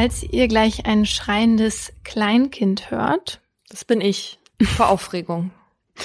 Falls ihr gleich ein schreiendes Kleinkind hört. Das bin ich. Vor Aufregung.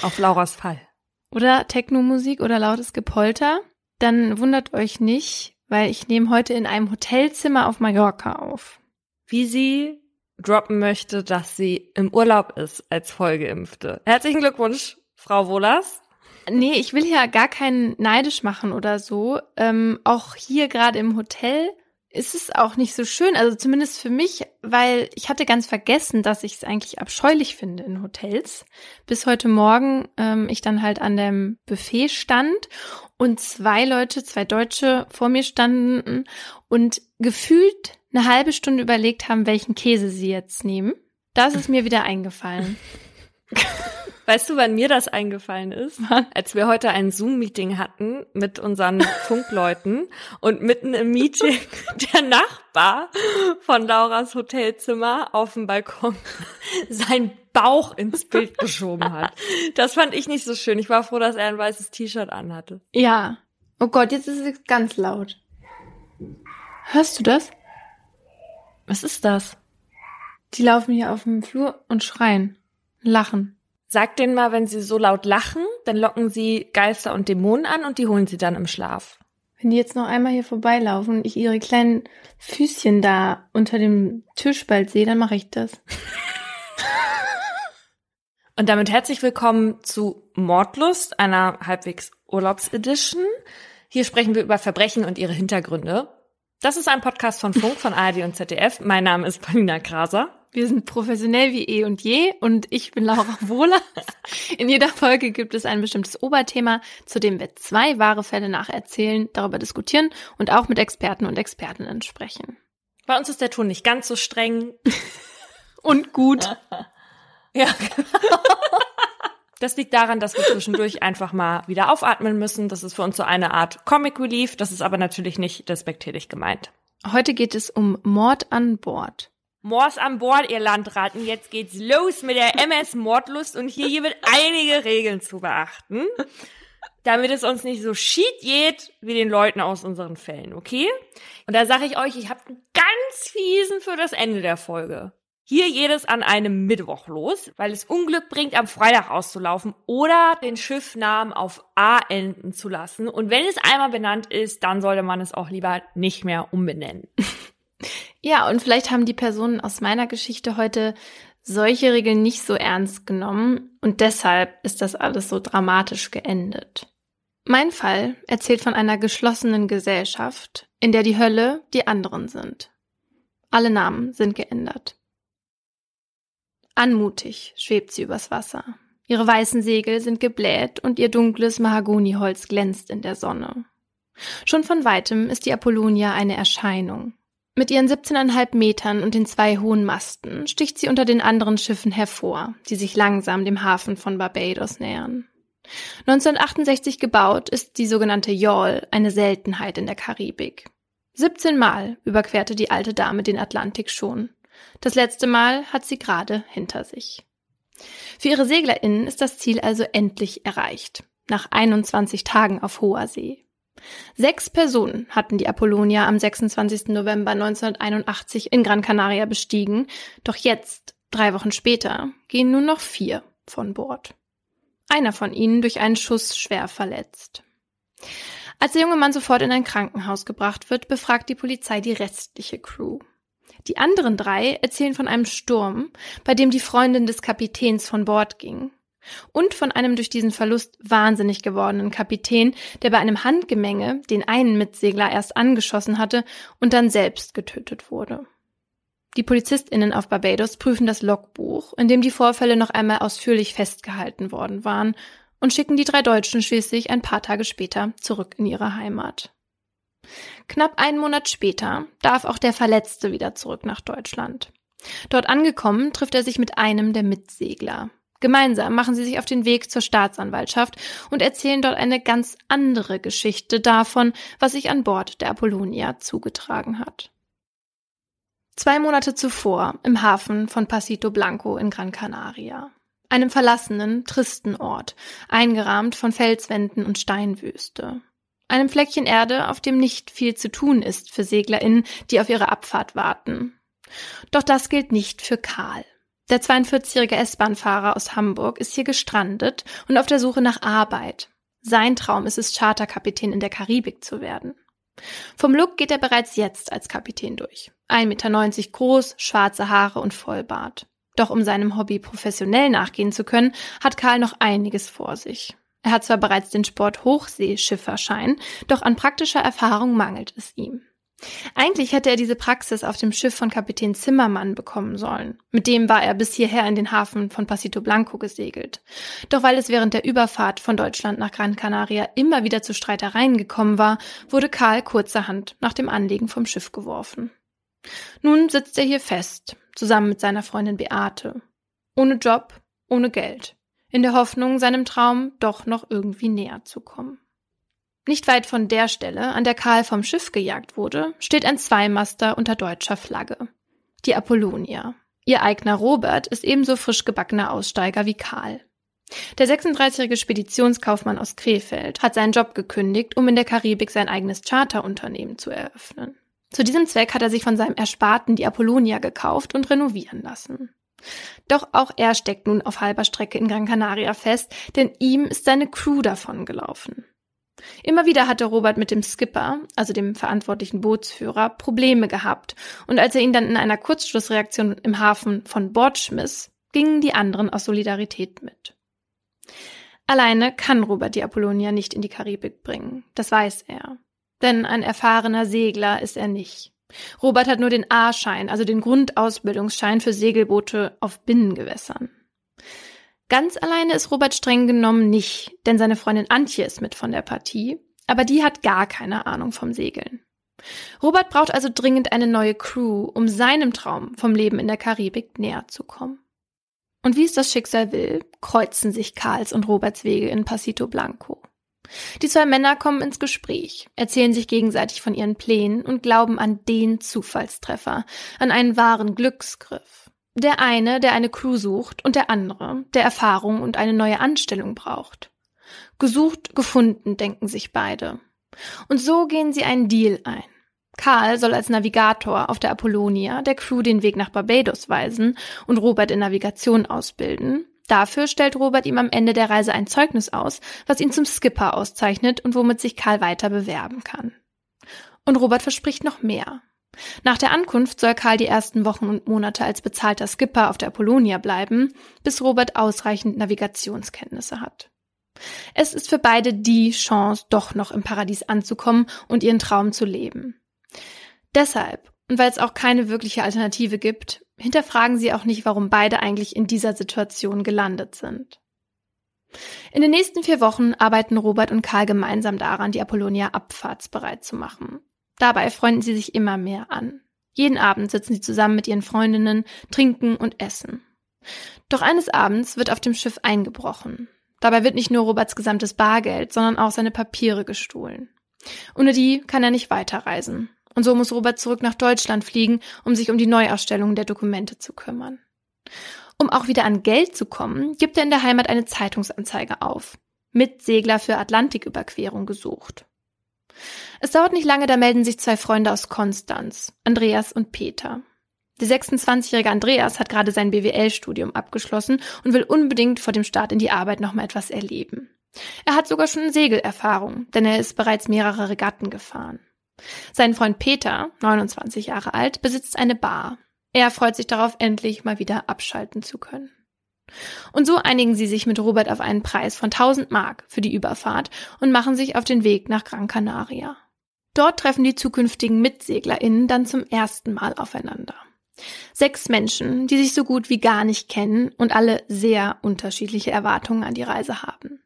Auf Lauras Fall. Oder Technomusik oder lautes Gepolter, dann wundert euch nicht, weil ich nehme heute in einem Hotelzimmer auf Mallorca auf. Wie sie droppen möchte, dass sie im Urlaub ist als Vollgeimpfte. Herzlichen Glückwunsch, Frau Wohlers. Nee, ich will ja gar keinen neidisch machen oder so. Ähm, auch hier gerade im Hotel ist es auch nicht so schön, also zumindest für mich, weil ich hatte ganz vergessen, dass ich es eigentlich abscheulich finde in Hotels. Bis heute Morgen ähm, ich dann halt an dem Buffet stand und zwei Leute, zwei Deutsche vor mir standen und gefühlt eine halbe Stunde überlegt haben, welchen Käse sie jetzt nehmen. Das ist mir wieder eingefallen. Weißt du, wann mir das eingefallen ist? Als wir heute ein Zoom-Meeting hatten mit unseren Funkleuten und mitten im Meeting der Nachbar von Lauras Hotelzimmer auf dem Balkon sein Bauch ins Bild geschoben hat. Das fand ich nicht so schön. Ich war froh, dass er ein weißes T-Shirt anhatte. Ja. Oh Gott, jetzt ist es ganz laut. Hörst du das? Was ist das? Die laufen hier auf dem Flur und schreien, lachen. Sag denen mal, wenn sie so laut lachen, dann locken sie Geister und Dämonen an und die holen sie dann im Schlaf. Wenn die jetzt noch einmal hier vorbeilaufen und ich ihre kleinen Füßchen da unter dem Tisch bald sehe, dann mache ich das. und damit herzlich willkommen zu Mordlust, einer halbwegs Urlaubsedition. Hier sprechen wir über Verbrechen und ihre Hintergründe. Das ist ein Podcast von Funk, von ARD und ZDF. Mein Name ist Paulina Kraser. Wir sind professionell wie eh und je und ich bin Laura Wohler. In jeder Folge gibt es ein bestimmtes Oberthema, zu dem wir zwei wahre Fälle nacherzählen, darüber diskutieren und auch mit Experten und Expertinnen sprechen. Bei uns ist der Ton nicht ganz so streng. und gut. ja. Das liegt daran, dass wir zwischendurch einfach mal wieder aufatmen müssen. Das ist für uns so eine Art Comic Relief. Das ist aber natürlich nicht respektierlich gemeint. Heute geht es um Mord an Bord. Mors an Bord, ihr Landraten. Jetzt geht's los mit der MS Mordlust und hier gibt einige Regeln zu beachten, damit es uns nicht so schied geht wie den Leuten aus unseren Fällen, okay? Und da sage ich euch, ich habe einen ganz fiesen für das Ende der Folge. Hier jedes an einem Mittwoch los, weil es Unglück bringt, am Freitag auszulaufen oder den Schiffnamen auf A enden zu lassen. Und wenn es einmal benannt ist, dann sollte man es auch lieber nicht mehr umbenennen. Ja, und vielleicht haben die Personen aus meiner Geschichte heute solche Regeln nicht so ernst genommen und deshalb ist das alles so dramatisch geendet. Mein Fall erzählt von einer geschlossenen Gesellschaft, in der die Hölle die anderen sind. Alle Namen sind geändert. Anmutig schwebt sie übers Wasser. Ihre weißen Segel sind gebläht und ihr dunkles Mahagoniholz glänzt in der Sonne. Schon von weitem ist die Apollonia eine Erscheinung. Mit ihren 17,5 Metern und den zwei hohen Masten sticht sie unter den anderen Schiffen hervor, die sich langsam dem Hafen von Barbados nähern. 1968 gebaut ist die sogenannte Yawl eine Seltenheit in der Karibik. 17 Mal überquerte die alte Dame den Atlantik schon. Das letzte Mal hat sie gerade hinter sich. Für ihre SeglerInnen ist das Ziel also endlich erreicht. Nach 21 Tagen auf hoher See. Sechs Personen hatten die Apollonia am 26. November 1981 in Gran Canaria bestiegen, doch jetzt, drei Wochen später, gehen nur noch vier von Bord. Einer von ihnen durch einen Schuss schwer verletzt. Als der junge Mann sofort in ein Krankenhaus gebracht wird, befragt die Polizei die restliche Crew. Die anderen drei erzählen von einem Sturm, bei dem die Freundin des Kapitäns von Bord ging und von einem durch diesen Verlust wahnsinnig gewordenen Kapitän, der bei einem Handgemenge den einen Mitsegler erst angeschossen hatte und dann selbst getötet wurde. Die PolizistInnen auf Barbados prüfen das Logbuch, in dem die Vorfälle noch einmal ausführlich festgehalten worden waren, und schicken die drei Deutschen schließlich ein paar Tage später zurück in ihre Heimat. Knapp einen Monat später darf auch der Verletzte wieder zurück nach Deutschland. Dort angekommen trifft er sich mit einem der Mitsegler, Gemeinsam machen sie sich auf den Weg zur Staatsanwaltschaft und erzählen dort eine ganz andere Geschichte davon, was sich an Bord der Apollonia zugetragen hat. Zwei Monate zuvor im Hafen von Pasito Blanco in Gran Canaria, einem verlassenen, tristen Ort, eingerahmt von Felswänden und Steinwüste. Einem Fleckchen Erde, auf dem nicht viel zu tun ist für SeglerInnen, die auf ihre Abfahrt warten. Doch das gilt nicht für Karl. Der 42-jährige S-Bahn-Fahrer aus Hamburg ist hier gestrandet und auf der Suche nach Arbeit. Sein Traum ist es, Charterkapitän in der Karibik zu werden. Vom Look geht er bereits jetzt als Kapitän durch. 1,90 Meter groß, schwarze Haare und Vollbart. Doch um seinem Hobby professionell nachgehen zu können, hat Karl noch einiges vor sich. Er hat zwar bereits den Sport Hochseeschifferschein, doch an praktischer Erfahrung mangelt es ihm. Eigentlich hätte er diese Praxis auf dem Schiff von Kapitän Zimmermann bekommen sollen. Mit dem war er bis hierher in den Hafen von Pasito Blanco gesegelt. Doch weil es während der Überfahrt von Deutschland nach Gran Canaria immer wieder zu Streitereien gekommen war, wurde Karl kurzerhand nach dem Anlegen vom Schiff geworfen. Nun sitzt er hier fest, zusammen mit seiner Freundin Beate. Ohne Job, ohne Geld. In der Hoffnung, seinem Traum doch noch irgendwie näher zu kommen. Nicht weit von der Stelle, an der Karl vom Schiff gejagt wurde, steht ein Zweimaster unter deutscher Flagge. Die Apollonia. Ihr Eigner Robert ist ebenso frisch gebackener Aussteiger wie Karl. Der 36-jährige Speditionskaufmann aus Krefeld hat seinen Job gekündigt, um in der Karibik sein eigenes Charterunternehmen zu eröffnen. Zu diesem Zweck hat er sich von seinem Ersparten die Apollonia gekauft und renovieren lassen. Doch auch er steckt nun auf halber Strecke in Gran Canaria fest, denn ihm ist seine Crew davon gelaufen. Immer wieder hatte Robert mit dem Skipper, also dem verantwortlichen Bootsführer, Probleme gehabt, und als er ihn dann in einer Kurzschlussreaktion im Hafen von Bord schmiss, gingen die anderen aus Solidarität mit. Alleine kann Robert die Apollonia nicht in die Karibik bringen, das weiß er. Denn ein erfahrener Segler ist er nicht. Robert hat nur den A-Schein, also den Grundausbildungsschein für Segelboote auf Binnengewässern. Ganz alleine ist Robert streng genommen nicht, denn seine Freundin Antje ist mit von der Partie, aber die hat gar keine Ahnung vom Segeln. Robert braucht also dringend eine neue Crew, um seinem Traum vom Leben in der Karibik näher zu kommen. Und wie es das Schicksal will, kreuzen sich Karls und Roberts Wege in Pasito Blanco. Die zwei Männer kommen ins Gespräch, erzählen sich gegenseitig von ihren Plänen und glauben an den Zufallstreffer, an einen wahren Glücksgriff. Der eine, der eine Crew sucht, und der andere, der Erfahrung und eine neue Anstellung braucht. Gesucht, gefunden, denken sich beide. Und so gehen sie einen Deal ein. Karl soll als Navigator auf der Apollonia der Crew den Weg nach Barbados weisen und Robert in Navigation ausbilden. Dafür stellt Robert ihm am Ende der Reise ein Zeugnis aus, was ihn zum Skipper auszeichnet und womit sich Karl weiter bewerben kann. Und Robert verspricht noch mehr. Nach der Ankunft soll Karl die ersten Wochen und Monate als bezahlter Skipper auf der Apollonia bleiben, bis Robert ausreichend Navigationskenntnisse hat. Es ist für beide die Chance, doch noch im Paradies anzukommen und ihren Traum zu leben. Deshalb, und weil es auch keine wirkliche Alternative gibt, hinterfragen sie auch nicht, warum beide eigentlich in dieser Situation gelandet sind. In den nächsten vier Wochen arbeiten Robert und Karl gemeinsam daran, die Apollonia abfahrtsbereit zu machen. Dabei freunden sie sich immer mehr an. Jeden Abend sitzen sie zusammen mit ihren Freundinnen, trinken und essen. Doch eines Abends wird auf dem Schiff eingebrochen. Dabei wird nicht nur Roberts gesamtes Bargeld, sondern auch seine Papiere gestohlen. Ohne die kann er nicht weiterreisen. Und so muss Robert zurück nach Deutschland fliegen, um sich um die Neuausstellung der Dokumente zu kümmern. Um auch wieder an Geld zu kommen, gibt er in der Heimat eine Zeitungsanzeige auf. Mitsegler für Atlantiküberquerung gesucht. Es dauert nicht lange, da melden sich zwei Freunde aus Konstanz, Andreas und Peter. Der 26-jährige Andreas hat gerade sein BWL-Studium abgeschlossen und will unbedingt vor dem Start in die Arbeit noch mal etwas erleben. Er hat sogar schon Segelerfahrung, denn er ist bereits mehrere Regatten gefahren. Sein Freund Peter, 29 Jahre alt, besitzt eine Bar. Er freut sich darauf, endlich mal wieder abschalten zu können. Und so einigen sie sich mit Robert auf einen Preis von 1000 Mark für die Überfahrt und machen sich auf den Weg nach Gran Canaria. Dort treffen die zukünftigen MitseglerInnen dann zum ersten Mal aufeinander. Sechs Menschen, die sich so gut wie gar nicht kennen und alle sehr unterschiedliche Erwartungen an die Reise haben.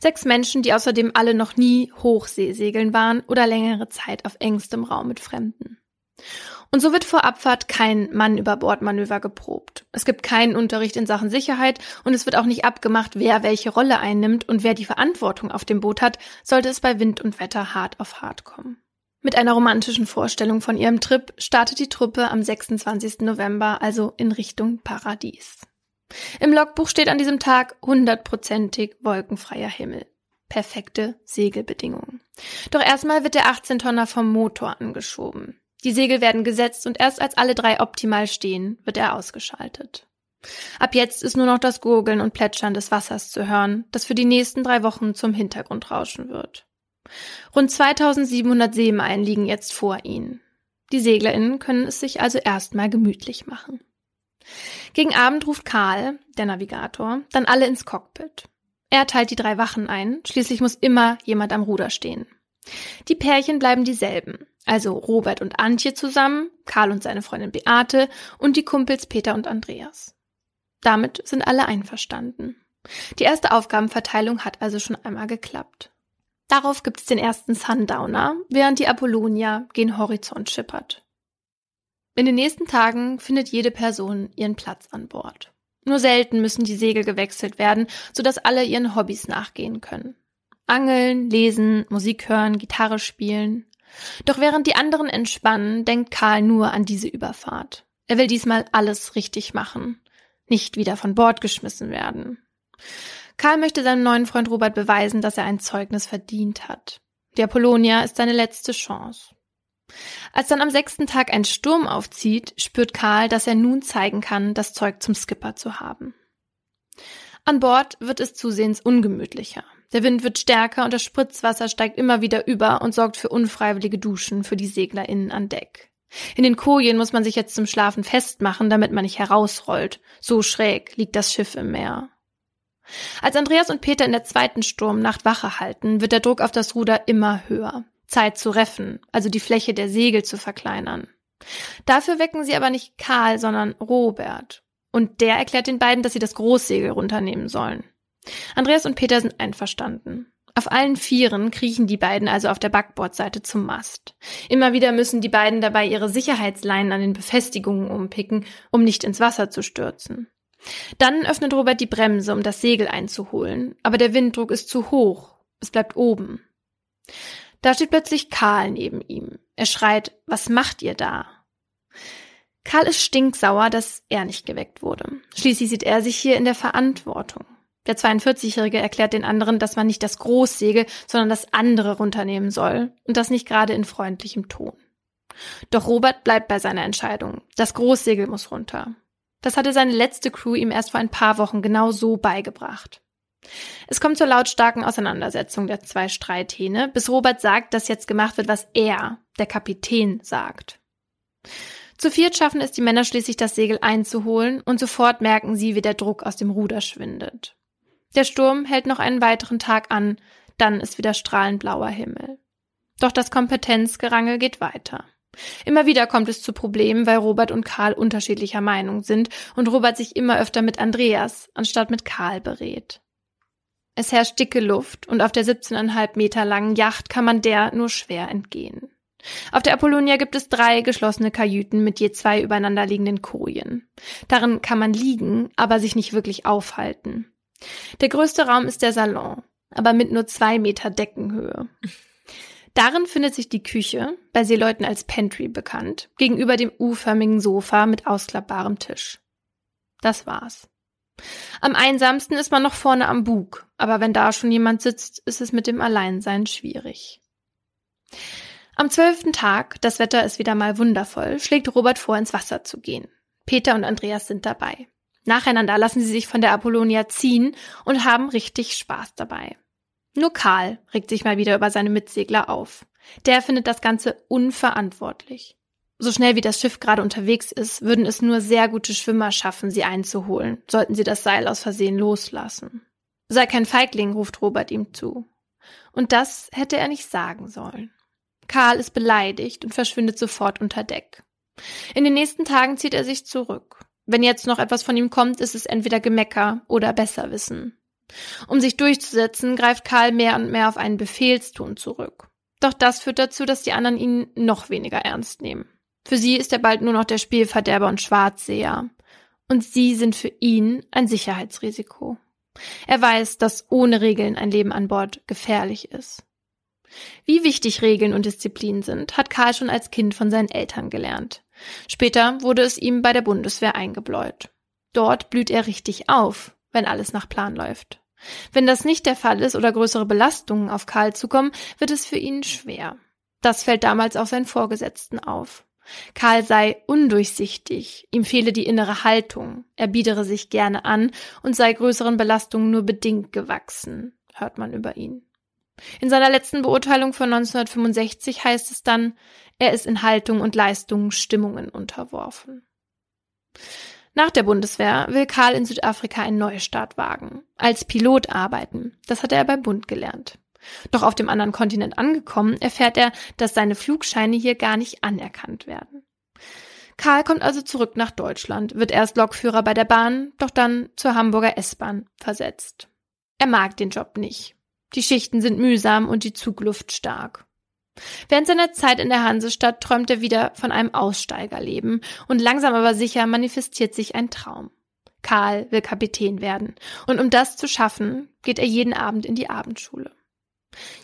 Sechs Menschen, die außerdem alle noch nie Hochseesegeln waren oder längere Zeit auf engstem Raum mit Fremden. Und so wird vor Abfahrt kein Mann über Bord Manöver geprobt. Es gibt keinen Unterricht in Sachen Sicherheit und es wird auch nicht abgemacht, wer welche Rolle einnimmt und wer die Verantwortung auf dem Boot hat, sollte es bei Wind und Wetter hart auf hart kommen. Mit einer romantischen Vorstellung von ihrem Trip startet die Truppe am 26. November also in Richtung Paradies. Im Logbuch steht an diesem Tag hundertprozentig wolkenfreier Himmel. Perfekte Segelbedingungen. Doch erstmal wird der 18-Tonner vom Motor angeschoben. Die Segel werden gesetzt und erst als alle drei optimal stehen, wird er ausgeschaltet. Ab jetzt ist nur noch das Gurgeln und Plätschern des Wassers zu hören, das für die nächsten drei Wochen zum Hintergrundrauschen wird. Rund 2700 Seemeilen liegen jetzt vor ihnen. Die SeglerInnen können es sich also erstmal gemütlich machen. Gegen Abend ruft Karl, der Navigator, dann alle ins Cockpit. Er teilt die drei Wachen ein, schließlich muss immer jemand am Ruder stehen. Die Pärchen bleiben dieselben, also Robert und Antje zusammen, Karl und seine Freundin Beate und die Kumpels Peter und Andreas. Damit sind alle einverstanden. Die erste Aufgabenverteilung hat also schon einmal geklappt. Darauf gibt es den ersten Sundowner, während die Apollonia gen Horizont schippert. In den nächsten Tagen findet jede Person ihren Platz an Bord. Nur selten müssen die Segel gewechselt werden, sodass alle ihren Hobbys nachgehen können. Angeln, lesen, Musik hören, Gitarre spielen. Doch während die anderen entspannen, denkt Karl nur an diese Überfahrt. Er will diesmal alles richtig machen. Nicht wieder von Bord geschmissen werden. Karl möchte seinem neuen Freund Robert beweisen, dass er ein Zeugnis verdient hat. Die Apollonia ist seine letzte Chance. Als dann am sechsten Tag ein Sturm aufzieht, spürt Karl, dass er nun zeigen kann, das Zeug zum Skipper zu haben. An Bord wird es zusehends ungemütlicher. Der Wind wird stärker und das Spritzwasser steigt immer wieder über und sorgt für unfreiwillige Duschen für die SeglerInnen an Deck. In den Kojen muss man sich jetzt zum Schlafen festmachen, damit man nicht herausrollt. So schräg liegt das Schiff im Meer. Als Andreas und Peter in der zweiten Sturmnacht Wache halten, wird der Druck auf das Ruder immer höher. Zeit zu reffen, also die Fläche der Segel zu verkleinern. Dafür wecken sie aber nicht Karl, sondern Robert. Und der erklärt den beiden, dass sie das Großsegel runternehmen sollen. Andreas und Peter sind einverstanden. Auf allen Vieren kriechen die beiden also auf der Backbordseite zum Mast. Immer wieder müssen die beiden dabei ihre Sicherheitsleinen an den Befestigungen umpicken, um nicht ins Wasser zu stürzen. Dann öffnet Robert die Bremse, um das Segel einzuholen, aber der Winddruck ist zu hoch. Es bleibt oben. Da steht plötzlich Karl neben ihm. Er schreit, was macht ihr da? Karl ist stinksauer, dass er nicht geweckt wurde. Schließlich sieht er sich hier in der Verantwortung. Der 42-Jährige erklärt den anderen, dass man nicht das Großsegel, sondern das andere runternehmen soll und das nicht gerade in freundlichem Ton. Doch Robert bleibt bei seiner Entscheidung. Das Großsegel muss runter. Das hatte seine letzte Crew ihm erst vor ein paar Wochen genau so beigebracht. Es kommt zur lautstarken Auseinandersetzung der zwei Streithähne, bis Robert sagt, dass jetzt gemacht wird, was er, der Kapitän, sagt. Zu viert schaffen es die Männer schließlich, das Segel einzuholen, und sofort merken sie, wie der Druck aus dem Ruder schwindet. Der Sturm hält noch einen weiteren Tag an, dann ist wieder strahlend blauer Himmel. Doch das Kompetenzgerangel geht weiter. Immer wieder kommt es zu Problemen, weil Robert und Karl unterschiedlicher Meinung sind und Robert sich immer öfter mit Andreas anstatt mit Karl berät. Es herrscht dicke Luft und auf der 17,5 Meter langen Yacht kann man der nur schwer entgehen. Auf der Apollonia gibt es drei geschlossene Kajüten mit je zwei übereinanderliegenden Kojen. Darin kann man liegen, aber sich nicht wirklich aufhalten. Der größte Raum ist der Salon, aber mit nur zwei Meter Deckenhöhe. Darin findet sich die Küche, bei Seeleuten als Pantry bekannt, gegenüber dem U-förmigen Sofa mit ausklappbarem Tisch. Das war's. Am einsamsten ist man noch vorne am Bug, aber wenn da schon jemand sitzt, ist es mit dem Alleinsein schwierig. Am zwölften Tag, das Wetter ist wieder mal wundervoll, schlägt Robert vor, ins Wasser zu gehen. Peter und Andreas sind dabei. Nacheinander lassen sie sich von der Apollonia ziehen und haben richtig Spaß dabei. Nur Karl regt sich mal wieder über seine Mitsegler auf. Der findet das Ganze unverantwortlich. So schnell wie das Schiff gerade unterwegs ist, würden es nur sehr gute Schwimmer schaffen, sie einzuholen, sollten sie das Seil aus Versehen loslassen. Sei kein Feigling, ruft Robert ihm zu. Und das hätte er nicht sagen sollen. Karl ist beleidigt und verschwindet sofort unter Deck. In den nächsten Tagen zieht er sich zurück. Wenn jetzt noch etwas von ihm kommt, ist es entweder Gemecker oder Besserwissen. Um sich durchzusetzen, greift Karl mehr und mehr auf einen Befehlston zurück. Doch das führt dazu, dass die anderen ihn noch weniger ernst nehmen. Für sie ist er bald nur noch der Spielverderber und Schwarzseher. Und sie sind für ihn ein Sicherheitsrisiko. Er weiß, dass ohne Regeln ein Leben an Bord gefährlich ist. Wie wichtig Regeln und Disziplin sind, hat Karl schon als Kind von seinen Eltern gelernt. Später wurde es ihm bei der Bundeswehr eingebläut. Dort blüht er richtig auf, wenn alles nach Plan läuft. Wenn das nicht der Fall ist oder größere Belastungen auf Karl zukommen, wird es für ihn schwer. Das fällt damals auch seinen Vorgesetzten auf. Karl sei undurchsichtig, ihm fehle die innere Haltung, er biedere sich gerne an und sei größeren Belastungen nur bedingt gewachsen, hört man über ihn. In seiner letzten Beurteilung von 1965 heißt es dann, er ist in Haltung und Leistung Stimmungen unterworfen. Nach der Bundeswehr will Karl in Südafrika einen Neustart wagen, als Pilot arbeiten. Das hatte er beim Bund gelernt. Doch auf dem anderen Kontinent angekommen, erfährt er, dass seine Flugscheine hier gar nicht anerkannt werden. Karl kommt also zurück nach Deutschland, wird erst Lokführer bei der Bahn, doch dann zur Hamburger S-Bahn versetzt. Er mag den Job nicht. Die Schichten sind mühsam und die Zugluft stark. Während seiner Zeit in der Hansestadt träumt er wieder von einem Aussteigerleben und langsam aber sicher manifestiert sich ein Traum. Karl will Kapitän werden und um das zu schaffen, geht er jeden Abend in die Abendschule.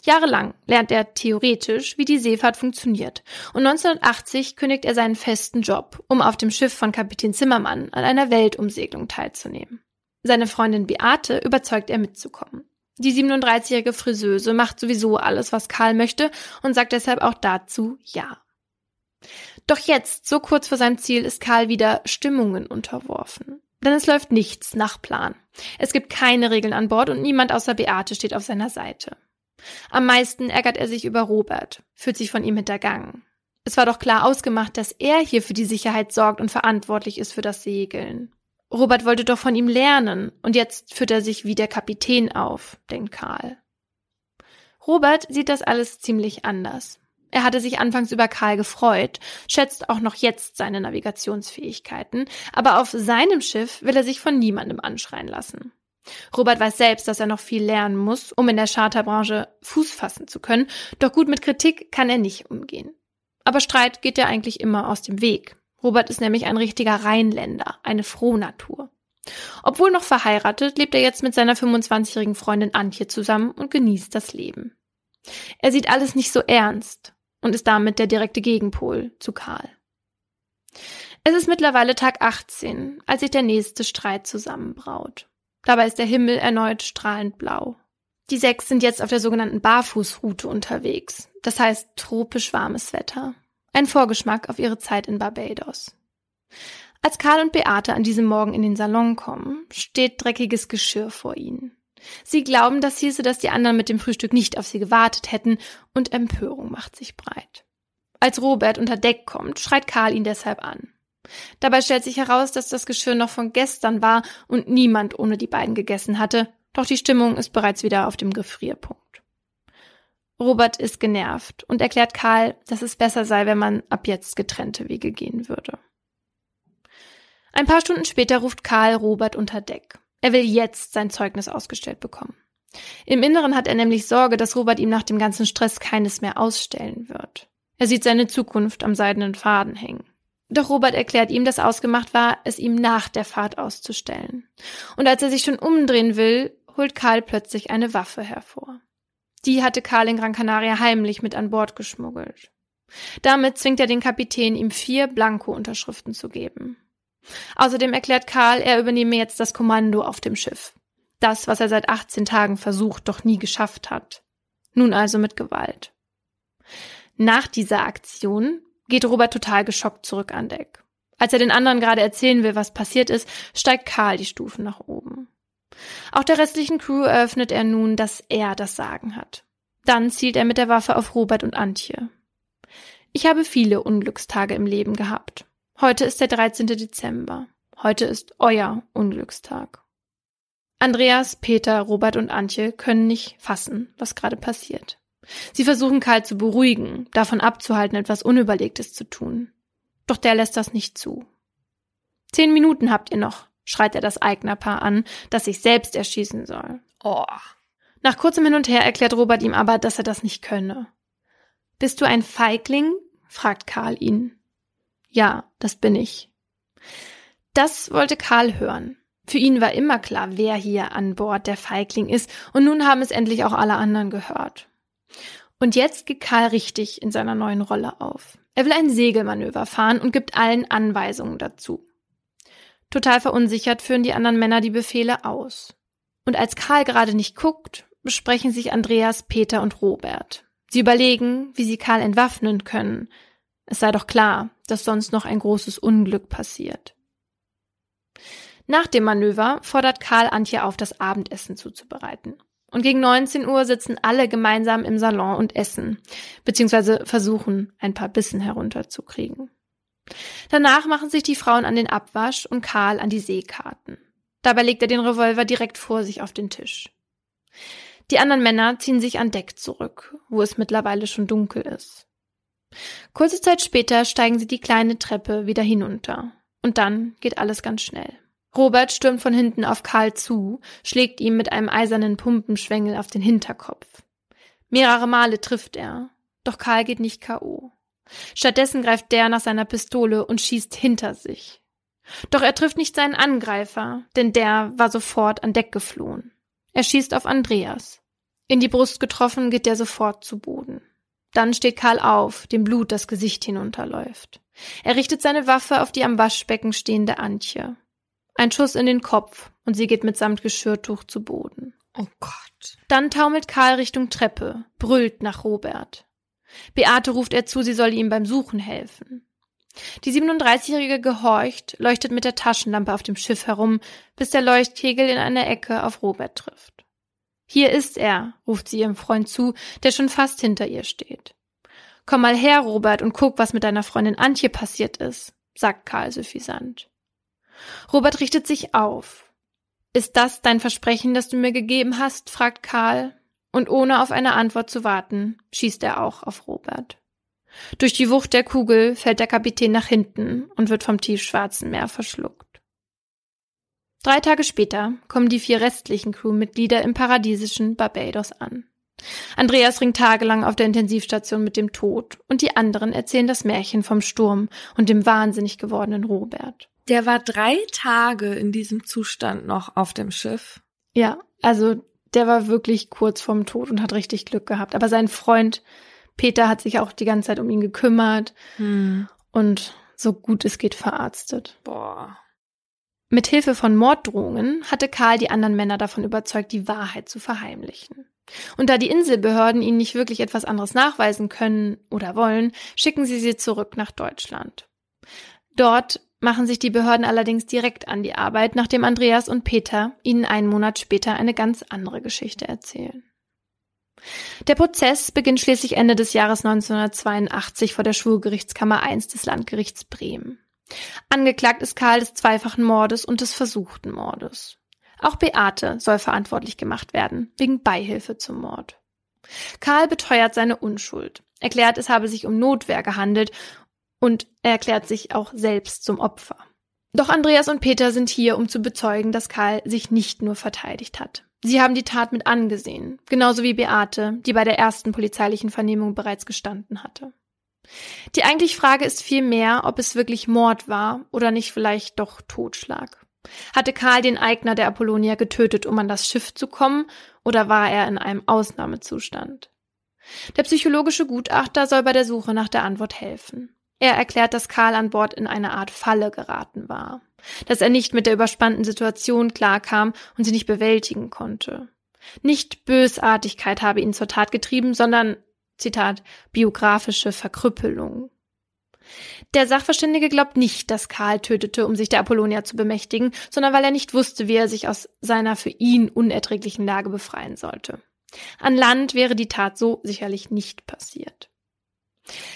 Jahrelang lernt er theoretisch, wie die Seefahrt funktioniert und 1980 kündigt er seinen festen Job, um auf dem Schiff von Kapitän Zimmermann an einer Weltumsegelung teilzunehmen. Seine Freundin Beate überzeugt er mitzukommen. Die 37-jährige Friseuse macht sowieso alles, was Karl möchte und sagt deshalb auch dazu Ja. Doch jetzt, so kurz vor seinem Ziel, ist Karl wieder Stimmungen unterworfen. Denn es läuft nichts nach Plan. Es gibt keine Regeln an Bord und niemand außer Beate steht auf seiner Seite. Am meisten ärgert er sich über Robert, fühlt sich von ihm hintergangen. Es war doch klar ausgemacht, dass er hier für die Sicherheit sorgt und verantwortlich ist für das Segeln. Robert wollte doch von ihm lernen, und jetzt führt er sich wie der Kapitän auf, denkt Karl. Robert sieht das alles ziemlich anders. Er hatte sich anfangs über Karl gefreut, schätzt auch noch jetzt seine Navigationsfähigkeiten, aber auf seinem Schiff will er sich von niemandem anschreien lassen. Robert weiß selbst, dass er noch viel lernen muss, um in der Charterbranche Fuß fassen zu können, doch gut mit Kritik kann er nicht umgehen. Aber Streit geht ja eigentlich immer aus dem Weg. Robert ist nämlich ein richtiger Rheinländer, eine Frohnatur. Obwohl noch verheiratet, lebt er jetzt mit seiner 25-jährigen Freundin Antje zusammen und genießt das Leben. Er sieht alles nicht so ernst und ist damit der direkte Gegenpol zu Karl. Es ist mittlerweile Tag 18, als sich der nächste Streit zusammenbraut. Dabei ist der Himmel erneut strahlend blau. Die sechs sind jetzt auf der sogenannten Barfußroute unterwegs, das heißt tropisch warmes Wetter. Ein Vorgeschmack auf ihre Zeit in Barbados. Als Karl und Beate an diesem Morgen in den Salon kommen, steht dreckiges Geschirr vor ihnen. Sie glauben, das hieße, dass die anderen mit dem Frühstück nicht auf sie gewartet hätten, und Empörung macht sich breit. Als Robert unter Deck kommt, schreit Karl ihn deshalb an. Dabei stellt sich heraus, dass das Geschirr noch von gestern war und niemand ohne die beiden gegessen hatte, doch die Stimmung ist bereits wieder auf dem Gefrierpunkt. Robert ist genervt und erklärt Karl, dass es besser sei, wenn man ab jetzt getrennte Wege gehen würde. Ein paar Stunden später ruft Karl Robert unter Deck. Er will jetzt sein Zeugnis ausgestellt bekommen. Im Inneren hat er nämlich Sorge, dass Robert ihm nach dem ganzen Stress keines mehr ausstellen wird. Er sieht seine Zukunft am seidenen Faden hängen. Doch Robert erklärt ihm, dass ausgemacht war, es ihm nach der Fahrt auszustellen. Und als er sich schon umdrehen will, holt Karl plötzlich eine Waffe hervor. Die hatte Karl in Gran Canaria heimlich mit an Bord geschmuggelt. Damit zwingt er den Kapitän, ihm vier Blanko-Unterschriften zu geben. Außerdem erklärt Karl, er übernehme jetzt das Kommando auf dem Schiff. Das, was er seit 18 Tagen versucht, doch nie geschafft hat. Nun also mit Gewalt. Nach dieser Aktion geht Robert total geschockt zurück an Deck. Als er den anderen gerade erzählen will, was passiert ist, steigt Karl die Stufen nach oben. Auch der restlichen Crew eröffnet er nun, dass er das Sagen hat. Dann zielt er mit der Waffe auf Robert und Antje. Ich habe viele Unglückstage im Leben gehabt. Heute ist der 13. Dezember. Heute ist euer Unglückstag. Andreas, Peter, Robert und Antje können nicht fassen, was gerade passiert. Sie versuchen Karl zu beruhigen, davon abzuhalten, etwas Unüberlegtes zu tun. Doch der lässt das nicht zu. Zehn Minuten habt ihr noch, schreit er das Eignerpaar an, das sich selbst erschießen soll. Oh. Nach kurzem Hin und Her erklärt Robert ihm aber, dass er das nicht könne. Bist du ein Feigling? fragt Karl ihn. Ja, das bin ich. Das wollte Karl hören. Für ihn war immer klar, wer hier an Bord der Feigling ist, und nun haben es endlich auch alle anderen gehört. Und jetzt geht Karl richtig in seiner neuen Rolle auf. Er will ein Segelmanöver fahren und gibt allen Anweisungen dazu. Total verunsichert führen die anderen Männer die Befehle aus. Und als Karl gerade nicht guckt, besprechen sich Andreas, Peter und Robert. Sie überlegen, wie sie Karl entwaffnen können. Es sei doch klar, dass sonst noch ein großes Unglück passiert. Nach dem Manöver fordert Karl Antje auf, das Abendessen zuzubereiten. Und gegen 19 Uhr sitzen alle gemeinsam im Salon und essen, beziehungsweise versuchen, ein paar Bissen herunterzukriegen. Danach machen sich die Frauen an den Abwasch und Karl an die Seekarten. Dabei legt er den Revolver direkt vor sich auf den Tisch. Die anderen Männer ziehen sich an Deck zurück, wo es mittlerweile schon dunkel ist. Kurze Zeit später steigen sie die kleine Treppe wieder hinunter. Und dann geht alles ganz schnell. Robert stürmt von hinten auf Karl zu, schlägt ihm mit einem eisernen Pumpenschwengel auf den Hinterkopf. Mehrere Male trifft er, doch Karl geht nicht K.O. Stattdessen greift der nach seiner Pistole und schießt hinter sich. Doch er trifft nicht seinen Angreifer, denn der war sofort an Deck geflohen. Er schießt auf Andreas. In die Brust getroffen geht der sofort zu Boden. Dann steht Karl auf, dem Blut das Gesicht hinunterläuft. Er richtet seine Waffe auf die am Waschbecken stehende Antje. Ein Schuss in den Kopf und sie geht mitsamt Geschirrtuch zu Boden. Oh Gott. Dann taumelt Karl Richtung Treppe, brüllt nach Robert. Beate ruft er zu, sie solle ihm beim Suchen helfen. Die 37-Jährige gehorcht, leuchtet mit der Taschenlampe auf dem Schiff herum, bis der Leuchtkegel in einer Ecke auf Robert trifft. Hier ist er, ruft sie ihrem Freund zu, der schon fast hinter ihr steht. Komm mal her, Robert, und guck, was mit deiner Freundin Antje passiert ist, sagt Karl suffisant. Robert richtet sich auf. Ist das dein Versprechen, das du mir gegeben hast? fragt Karl, und ohne auf eine Antwort zu warten, schießt er auch auf Robert. Durch die Wucht der Kugel fällt der Kapitän nach hinten und wird vom tiefschwarzen Meer verschluckt. Drei Tage später kommen die vier restlichen Crewmitglieder im paradiesischen Barbados an. Andreas ringt tagelang auf der Intensivstation mit dem Tod und die anderen erzählen das Märchen vom Sturm und dem wahnsinnig gewordenen Robert. Der war drei Tage in diesem Zustand noch auf dem Schiff. Ja, also der war wirklich kurz vorm Tod und hat richtig Glück gehabt. Aber sein Freund Peter hat sich auch die ganze Zeit um ihn gekümmert hm. und so gut es geht verarztet. Boah. Mit Hilfe von Morddrohungen hatte Karl die anderen Männer davon überzeugt, die Wahrheit zu verheimlichen. Und da die Inselbehörden ihnen nicht wirklich etwas anderes nachweisen können oder wollen, schicken sie sie zurück nach Deutschland. Dort machen sich die Behörden allerdings direkt an die Arbeit, nachdem Andreas und Peter ihnen einen Monat später eine ganz andere Geschichte erzählen. Der Prozess beginnt schließlich Ende des Jahres 1982 vor der Schwurgerichtskammer I des Landgerichts Bremen. Angeklagt ist Karl des zweifachen Mordes und des versuchten Mordes. Auch Beate soll verantwortlich gemacht werden, wegen Beihilfe zum Mord. Karl beteuert seine Unschuld, erklärt, es habe sich um Notwehr gehandelt und er erklärt sich auch selbst zum Opfer. Doch Andreas und Peter sind hier, um zu bezeugen, dass Karl sich nicht nur verteidigt hat. Sie haben die Tat mit angesehen, genauso wie Beate, die bei der ersten polizeilichen Vernehmung bereits gestanden hatte. Die eigentliche Frage ist vielmehr, ob es wirklich Mord war oder nicht vielleicht doch Totschlag. Hatte Karl den Eigner der Apollonia getötet, um an das Schiff zu kommen, oder war er in einem Ausnahmezustand? Der psychologische Gutachter soll bei der Suche nach der Antwort helfen. Er erklärt, dass Karl an Bord in eine Art Falle geraten war, dass er nicht mit der überspannten Situation klarkam und sie nicht bewältigen konnte. Nicht Bösartigkeit habe ihn zur Tat getrieben, sondern, Zitat, biografische Verkrüppelung. Der Sachverständige glaubt nicht, dass Karl tötete, um sich der Apollonia zu bemächtigen, sondern weil er nicht wusste, wie er sich aus seiner für ihn unerträglichen Lage befreien sollte. An Land wäre die Tat so sicherlich nicht passiert.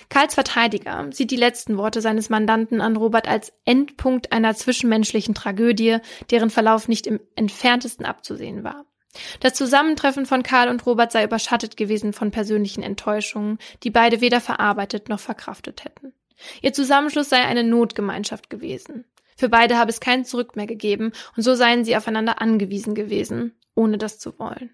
Karls Verteidiger sieht die letzten Worte seines Mandanten an Robert als Endpunkt einer zwischenmenschlichen Tragödie, deren Verlauf nicht im entferntesten abzusehen war. Das Zusammentreffen von Karl und Robert sei überschattet gewesen von persönlichen Enttäuschungen, die beide weder verarbeitet noch verkraftet hätten. Ihr Zusammenschluss sei eine Notgemeinschaft gewesen. Für beide habe es kein Zurück mehr gegeben, und so seien sie aufeinander angewiesen gewesen, ohne das zu wollen.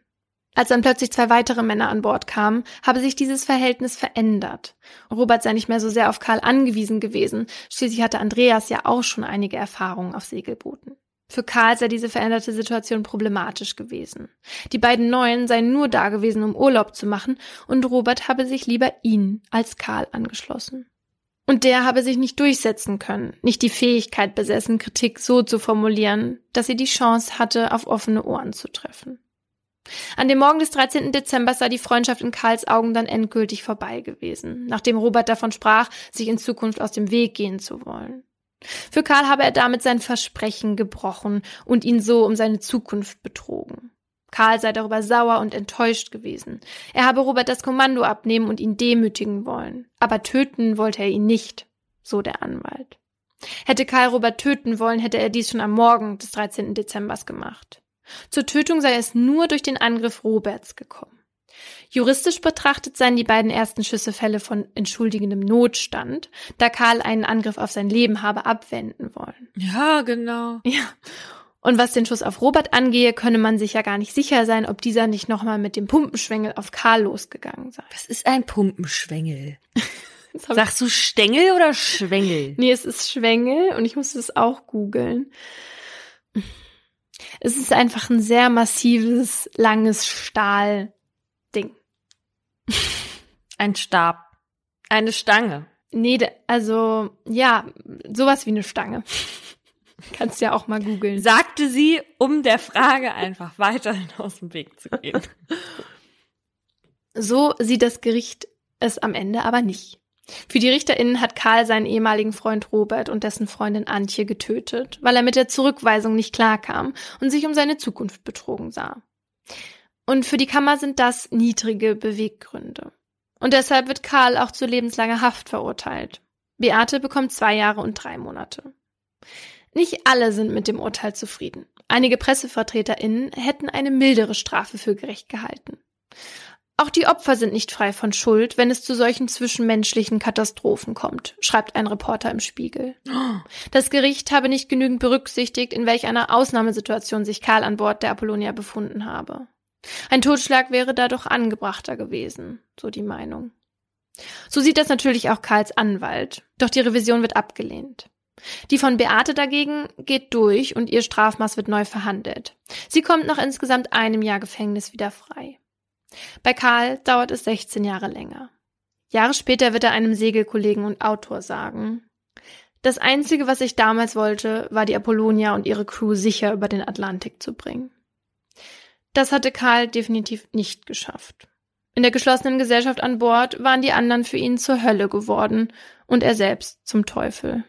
Als dann plötzlich zwei weitere Männer an Bord kamen, habe sich dieses Verhältnis verändert. Robert sei nicht mehr so sehr auf Karl angewiesen gewesen, schließlich hatte Andreas ja auch schon einige Erfahrungen auf Segelbooten. Für Karl sei diese veränderte Situation problematisch gewesen. Die beiden Neuen seien nur da gewesen, um Urlaub zu machen, und Robert habe sich lieber ihn als Karl angeschlossen. Und der habe sich nicht durchsetzen können, nicht die Fähigkeit besessen, Kritik so zu formulieren, dass sie die Chance hatte, auf offene Ohren zu treffen. An dem Morgen des 13. Dezember sei die Freundschaft in Karls Augen dann endgültig vorbei gewesen, nachdem Robert davon sprach, sich in Zukunft aus dem Weg gehen zu wollen. Für Karl habe er damit sein Versprechen gebrochen und ihn so um seine Zukunft betrogen. Karl sei darüber sauer und enttäuscht gewesen. Er habe Robert das Kommando abnehmen und ihn demütigen wollen. Aber töten wollte er ihn nicht, so der Anwalt. Hätte Karl Robert töten wollen, hätte er dies schon am Morgen des 13. Dezembers gemacht. Zur Tötung sei es nur durch den Angriff Roberts gekommen. Juristisch betrachtet seien die beiden ersten Schüsse Fälle von entschuldigendem Notstand, da Karl einen Angriff auf sein Leben habe abwenden wollen. Ja, genau. Ja. Und was den Schuss auf Robert angehe, könne man sich ja gar nicht sicher sein, ob dieser nicht nochmal mit dem Pumpenschwengel auf Karl losgegangen sei. Was ist ein Pumpenschwengel? Sagst du Stängel oder Schwengel? Nee, es ist Schwengel und ich musste es auch googeln. Es ist einfach ein sehr massives, langes Stahlding. Ein Stab. Eine Stange. Nee, also ja, sowas wie eine Stange. Kannst ja auch mal googeln. Sagte sie, um der Frage einfach weiterhin aus dem Weg zu gehen. So sieht das Gericht es am Ende aber nicht. Für die RichterInnen hat Karl seinen ehemaligen Freund Robert und dessen Freundin Antje getötet, weil er mit der Zurückweisung nicht klarkam und sich um seine Zukunft betrogen sah. Und für die Kammer sind das niedrige Beweggründe. Und deshalb wird Karl auch zu lebenslanger Haft verurteilt. Beate bekommt zwei Jahre und drei Monate. Nicht alle sind mit dem Urteil zufrieden. Einige PressevertreterInnen hätten eine mildere Strafe für gerecht gehalten. Auch die Opfer sind nicht frei von Schuld, wenn es zu solchen zwischenmenschlichen Katastrophen kommt, schreibt ein Reporter im Spiegel. Das Gericht habe nicht genügend berücksichtigt, in welch einer Ausnahmesituation sich Karl an Bord der Apollonia befunden habe. Ein Totschlag wäre dadurch angebrachter gewesen, so die Meinung. So sieht das natürlich auch Karls Anwalt, doch die Revision wird abgelehnt. Die von Beate dagegen geht durch und ihr Strafmaß wird neu verhandelt. Sie kommt nach insgesamt einem Jahr Gefängnis wieder frei. Bei Karl dauert es 16 Jahre länger. Jahre später wird er einem Segelkollegen und Autor sagen, das Einzige, was ich damals wollte, war die Apollonia und ihre Crew sicher über den Atlantik zu bringen. Das hatte Karl definitiv nicht geschafft. In der geschlossenen Gesellschaft an Bord waren die anderen für ihn zur Hölle geworden und er selbst zum Teufel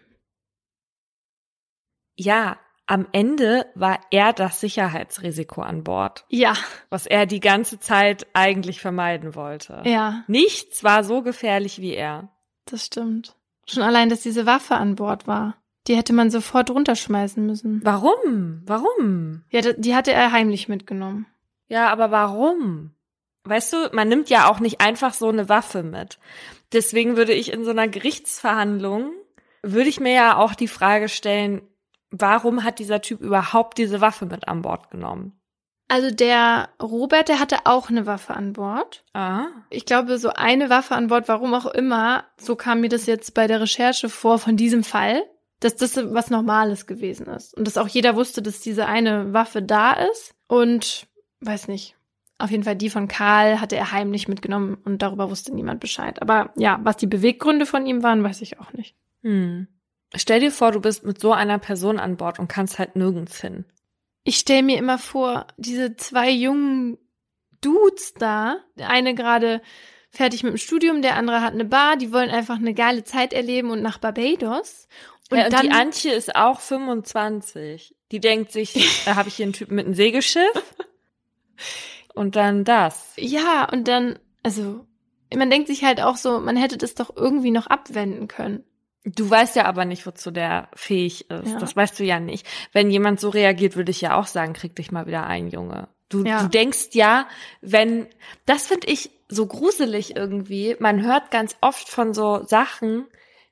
ja, am Ende war er das Sicherheitsrisiko an Bord. Ja. Was er die ganze Zeit eigentlich vermeiden wollte. Ja. Nichts war so gefährlich wie er. Das stimmt. Schon allein, dass diese Waffe an Bord war. Die hätte man sofort runterschmeißen müssen. Warum? Warum? Ja, die hatte er heimlich mitgenommen. Ja, aber warum? Weißt du, man nimmt ja auch nicht einfach so eine Waffe mit. Deswegen würde ich in so einer Gerichtsverhandlung, würde ich mir ja auch die Frage stellen, warum hat dieser Typ überhaupt diese Waffe mit an Bord genommen? Also der Robert, der hatte auch eine Waffe an Bord. Ah. Ich glaube, so eine Waffe an Bord, warum auch immer, so kam mir das jetzt bei der Recherche vor von diesem Fall, dass das was Normales gewesen ist. Und dass auch jeder wusste, dass diese eine Waffe da ist. Und weiß nicht. Auf jeden Fall die von Karl hatte er heimlich mitgenommen und darüber wusste niemand Bescheid. Aber ja, was die Beweggründe von ihm waren, weiß ich auch nicht. Hm. Stell dir vor, du bist mit so einer Person an Bord und kannst halt nirgends hin. Ich stell mir immer vor, diese zwei jungen Dudes da, der eine gerade fertig mit dem Studium, der andere hat eine Bar, die wollen einfach eine geile Zeit erleben und nach Barbados. Und, ja, und dann, die Antje ist auch 25. Die denkt sich, da habe ich hier einen Typen mit einem Segelschiff. und dann das. Ja, und dann, also, man denkt sich halt auch so, man hätte das doch irgendwie noch abwenden können. Du weißt ja aber nicht, wozu der fähig ist. Ja. Das weißt du ja nicht. Wenn jemand so reagiert, würde ich ja auch sagen, krieg dich mal wieder ein, Junge. Du, ja. du denkst ja, wenn, das finde ich so gruselig irgendwie. Man hört ganz oft von so Sachen,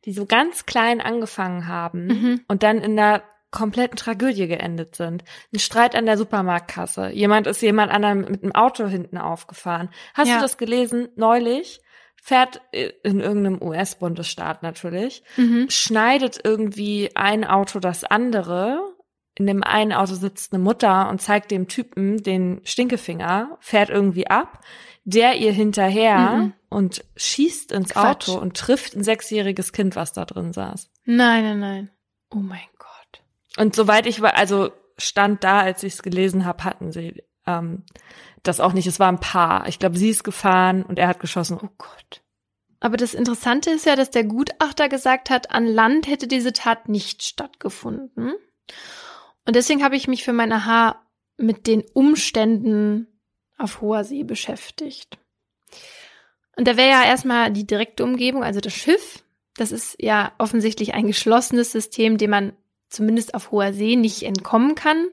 die so ganz klein angefangen haben mhm. und dann in der kompletten Tragödie geendet sind. Ein Streit an der Supermarktkasse. Jemand ist jemand anderem mit einem Auto hinten aufgefahren. Hast ja. du das gelesen neulich? Fährt in irgendeinem US-Bundesstaat natürlich, mhm. schneidet irgendwie ein Auto das andere. In dem einen Auto sitzt eine Mutter und zeigt dem Typen den Stinkefinger, fährt irgendwie ab, der ihr hinterher mhm. und schießt ins Quatsch. Auto und trifft ein sechsjähriges Kind, was da drin saß. Nein, nein, nein. Oh mein Gott. Und soweit ich war, also stand da, als ich es gelesen habe, hatten sie ähm, das auch nicht. Es war ein Paar. Ich glaube, sie ist gefahren und er hat geschossen. Oh Gott. Aber das Interessante ist ja, dass der Gutachter gesagt hat, an Land hätte diese Tat nicht stattgefunden. Und deswegen habe ich mich für mein Aha mit den Umständen auf hoher See beschäftigt. Und da wäre ja erstmal die direkte Umgebung, also das Schiff. Das ist ja offensichtlich ein geschlossenes System, dem man zumindest auf hoher See nicht entkommen kann.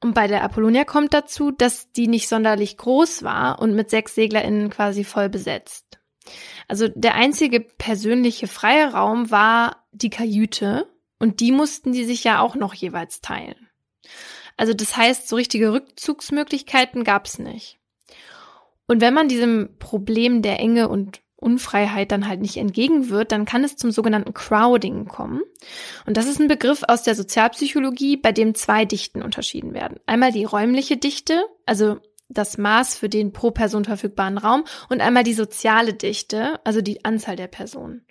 Und bei der Apollonia kommt dazu, dass die nicht sonderlich groß war und mit sechs SeglerInnen quasi voll besetzt. Also der einzige persönliche freie Raum war die Kajüte und die mussten die sich ja auch noch jeweils teilen. Also das heißt, so richtige Rückzugsmöglichkeiten gab es nicht. Und wenn man diesem Problem der Enge und Unfreiheit dann halt nicht entgegenwirkt, dann kann es zum sogenannten Crowding kommen. Und das ist ein Begriff aus der Sozialpsychologie, bei dem zwei Dichten unterschieden werden. Einmal die räumliche Dichte, also das Maß für den pro Person verfügbaren Raum und einmal die soziale Dichte, also die Anzahl der Personen.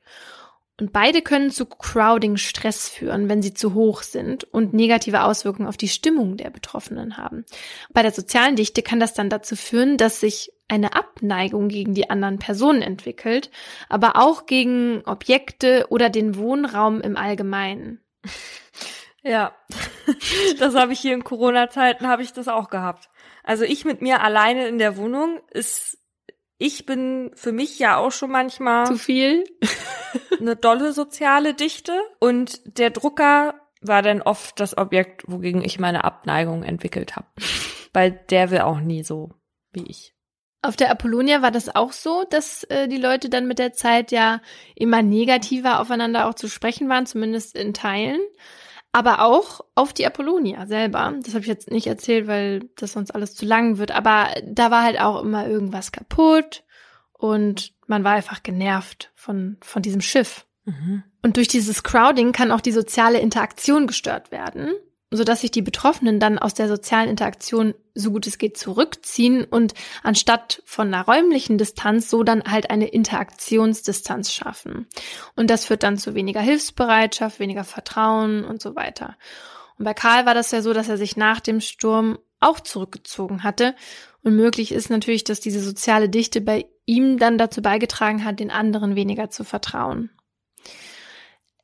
Und beide können zu Crowding-Stress führen, wenn sie zu hoch sind und negative Auswirkungen auf die Stimmung der Betroffenen haben. Bei der sozialen Dichte kann das dann dazu führen, dass sich eine Abneigung gegen die anderen Personen entwickelt, aber auch gegen Objekte oder den Wohnraum im Allgemeinen. Ja, das habe ich hier in Corona-Zeiten, habe ich das auch gehabt. Also ich mit mir alleine in der Wohnung ist, ich bin für mich ja auch schon manchmal zu viel, eine dolle soziale Dichte und der Drucker war dann oft das Objekt, wogegen ich meine Abneigung entwickelt habe. Weil der will auch nie so wie ich. Auf der Apollonia war das auch so, dass äh, die Leute dann mit der Zeit ja immer negativer aufeinander auch zu sprechen waren, zumindest in Teilen. Aber auch auf die Apollonia selber. Das habe ich jetzt nicht erzählt, weil das sonst alles zu lang wird. Aber da war halt auch immer irgendwas kaputt und man war einfach genervt von, von diesem Schiff. Mhm. Und durch dieses Crowding kann auch die soziale Interaktion gestört werden sodass sich die Betroffenen dann aus der sozialen Interaktion so gut es geht zurückziehen und anstatt von einer räumlichen Distanz so dann halt eine Interaktionsdistanz schaffen. Und das führt dann zu weniger Hilfsbereitschaft, weniger Vertrauen und so weiter. Und bei Karl war das ja so, dass er sich nach dem Sturm auch zurückgezogen hatte. Und möglich ist natürlich, dass diese soziale Dichte bei ihm dann dazu beigetragen hat, den anderen weniger zu vertrauen.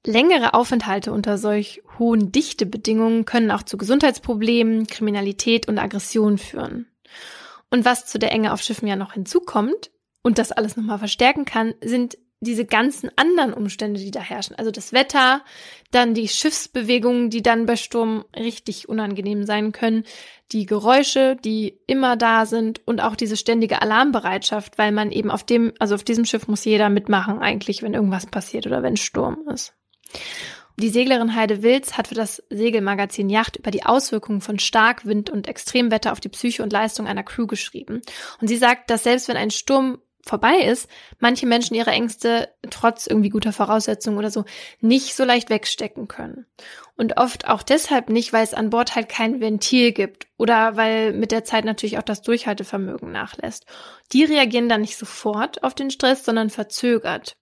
Längere Aufenthalte unter solch hohen Dichtebedingungen können auch zu Gesundheitsproblemen, Kriminalität und Aggression führen. Und was zu der Enge auf Schiffen ja noch hinzukommt und das alles nochmal verstärken kann, sind diese ganzen anderen Umstände, die da herrschen. Also das Wetter, dann die Schiffsbewegungen, die dann bei Sturm richtig unangenehm sein können, die Geräusche, die immer da sind und auch diese ständige Alarmbereitschaft, weil man eben auf dem, also auf diesem Schiff muss jeder mitmachen eigentlich, wenn irgendwas passiert oder wenn Sturm ist. Die Seglerin Heide Wilz hat für das Segelmagazin Yacht über die Auswirkungen von Starkwind und Extremwetter auf die Psyche und Leistung einer Crew geschrieben. Und sie sagt, dass selbst wenn ein Sturm vorbei ist, manche Menschen ihre Ängste trotz irgendwie guter Voraussetzungen oder so nicht so leicht wegstecken können. Und oft auch deshalb nicht, weil es an Bord halt kein Ventil gibt oder weil mit der Zeit natürlich auch das Durchhaltevermögen nachlässt. Die reagieren dann nicht sofort auf den Stress, sondern verzögert.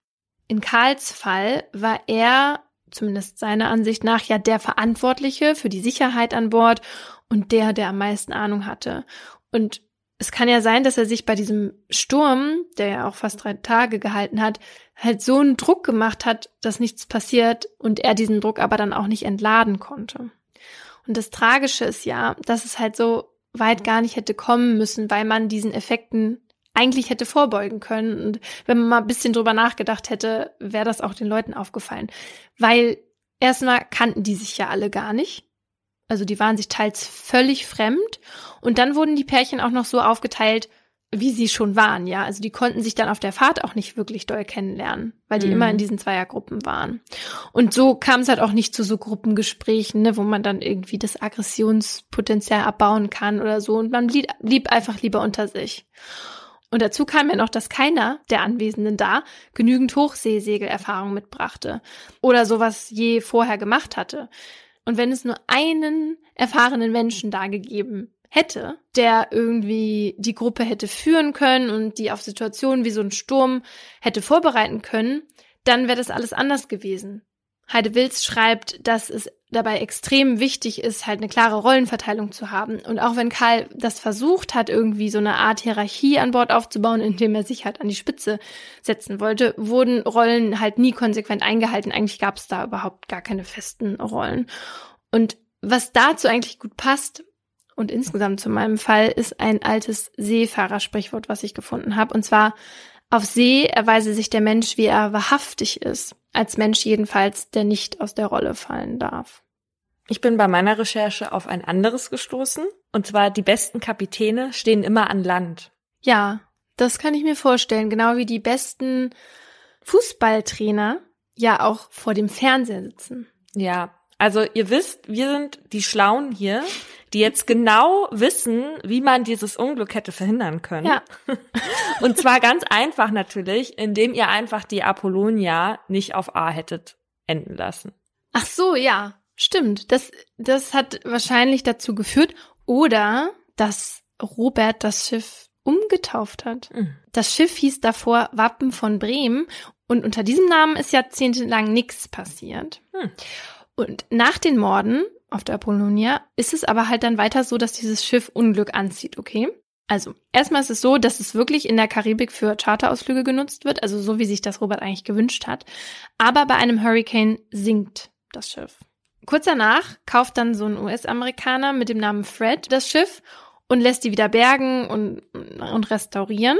In Karls Fall war er, zumindest seiner Ansicht nach, ja der Verantwortliche für die Sicherheit an Bord und der, der am meisten Ahnung hatte. Und es kann ja sein, dass er sich bei diesem Sturm, der ja auch fast drei Tage gehalten hat, halt so einen Druck gemacht hat, dass nichts passiert und er diesen Druck aber dann auch nicht entladen konnte. Und das Tragische ist ja, dass es halt so weit gar nicht hätte kommen müssen, weil man diesen Effekten eigentlich hätte vorbeugen können. Und wenn man mal ein bisschen drüber nachgedacht hätte, wäre das auch den Leuten aufgefallen. Weil erstmal kannten die sich ja alle gar nicht. Also die waren sich teils völlig fremd. Und dann wurden die Pärchen auch noch so aufgeteilt, wie sie schon waren, ja. Also die konnten sich dann auf der Fahrt auch nicht wirklich doll kennenlernen, weil die mhm. immer in diesen Zweiergruppen waren. Und so kam es halt auch nicht zu so Gruppengesprächen, ne, wo man dann irgendwie das Aggressionspotenzial abbauen kann oder so. Und man blieb, blieb einfach lieber unter sich. Und dazu kam ja noch, dass keiner der Anwesenden da genügend Hochseesegelerfahrung mitbrachte oder sowas je vorher gemacht hatte. Und wenn es nur einen erfahrenen Menschen da gegeben hätte, der irgendwie die Gruppe hätte führen können und die auf Situationen wie so ein Sturm hätte vorbereiten können, dann wäre das alles anders gewesen. Heide Wills schreibt, dass es dabei extrem wichtig ist, halt eine klare Rollenverteilung zu haben. Und auch wenn Karl das versucht hat, irgendwie so eine Art Hierarchie an Bord aufzubauen, indem er sich halt an die Spitze setzen wollte, wurden Rollen halt nie konsequent eingehalten. Eigentlich gab es da überhaupt gar keine festen Rollen. Und was dazu eigentlich gut passt, und insgesamt zu meinem Fall, ist ein altes Seefahrersprichwort, was ich gefunden habe. Und zwar, auf See erweise sich der Mensch, wie er wahrhaftig ist. Als Mensch jedenfalls, der nicht aus der Rolle fallen darf. Ich bin bei meiner Recherche auf ein anderes gestoßen. Und zwar, die besten Kapitäne stehen immer an Land. Ja, das kann ich mir vorstellen. Genau wie die besten Fußballtrainer ja auch vor dem Fernseher sitzen. Ja, also ihr wisst, wir sind die Schlauen hier, die jetzt genau wissen, wie man dieses Unglück hätte verhindern können. Ja. Und zwar ganz einfach natürlich, indem ihr einfach die Apollonia nicht auf A hättet enden lassen. Ach so, ja. Stimmt, das, das hat wahrscheinlich dazu geführt oder dass Robert das Schiff umgetauft hat. Mhm. Das Schiff hieß davor Wappen von Bremen und unter diesem Namen ist jahrzehntelang nichts passiert. Mhm. Und nach den Morden auf der Apollonia ist es aber halt dann weiter so, dass dieses Schiff Unglück anzieht, okay? Also, erstmal ist es so, dass es wirklich in der Karibik für Charterausflüge genutzt wird, also so wie sich das Robert eigentlich gewünscht hat. Aber bei einem Hurricane sinkt das Schiff. Kurz danach kauft dann so ein US-Amerikaner mit dem Namen Fred das Schiff und lässt die wieder bergen und, und restaurieren.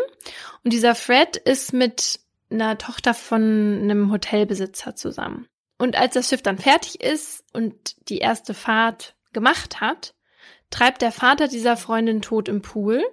Und dieser Fred ist mit einer Tochter von einem Hotelbesitzer zusammen. Und als das Schiff dann fertig ist und die erste Fahrt gemacht hat, treibt der Vater dieser Freundin tot im Pool.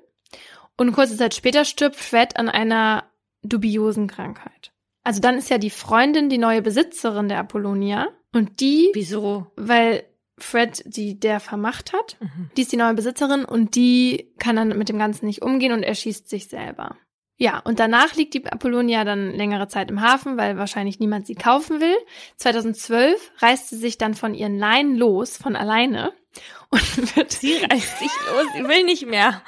Und kurze Zeit später stirbt Fred an einer dubiosen Krankheit. Also dann ist ja die Freundin die neue Besitzerin der Apollonia. Und die. Wieso? Weil Fred die der vermacht hat. Mhm. Die ist die neue Besitzerin und die kann dann mit dem Ganzen nicht umgehen und erschießt sich selber. Ja, und danach liegt die Apollonia dann längere Zeit im Hafen, weil wahrscheinlich niemand sie kaufen will. 2012 reist sie sich dann von ihren Leinen los, von alleine. Und wird sie reißt sich los, sie will nicht mehr.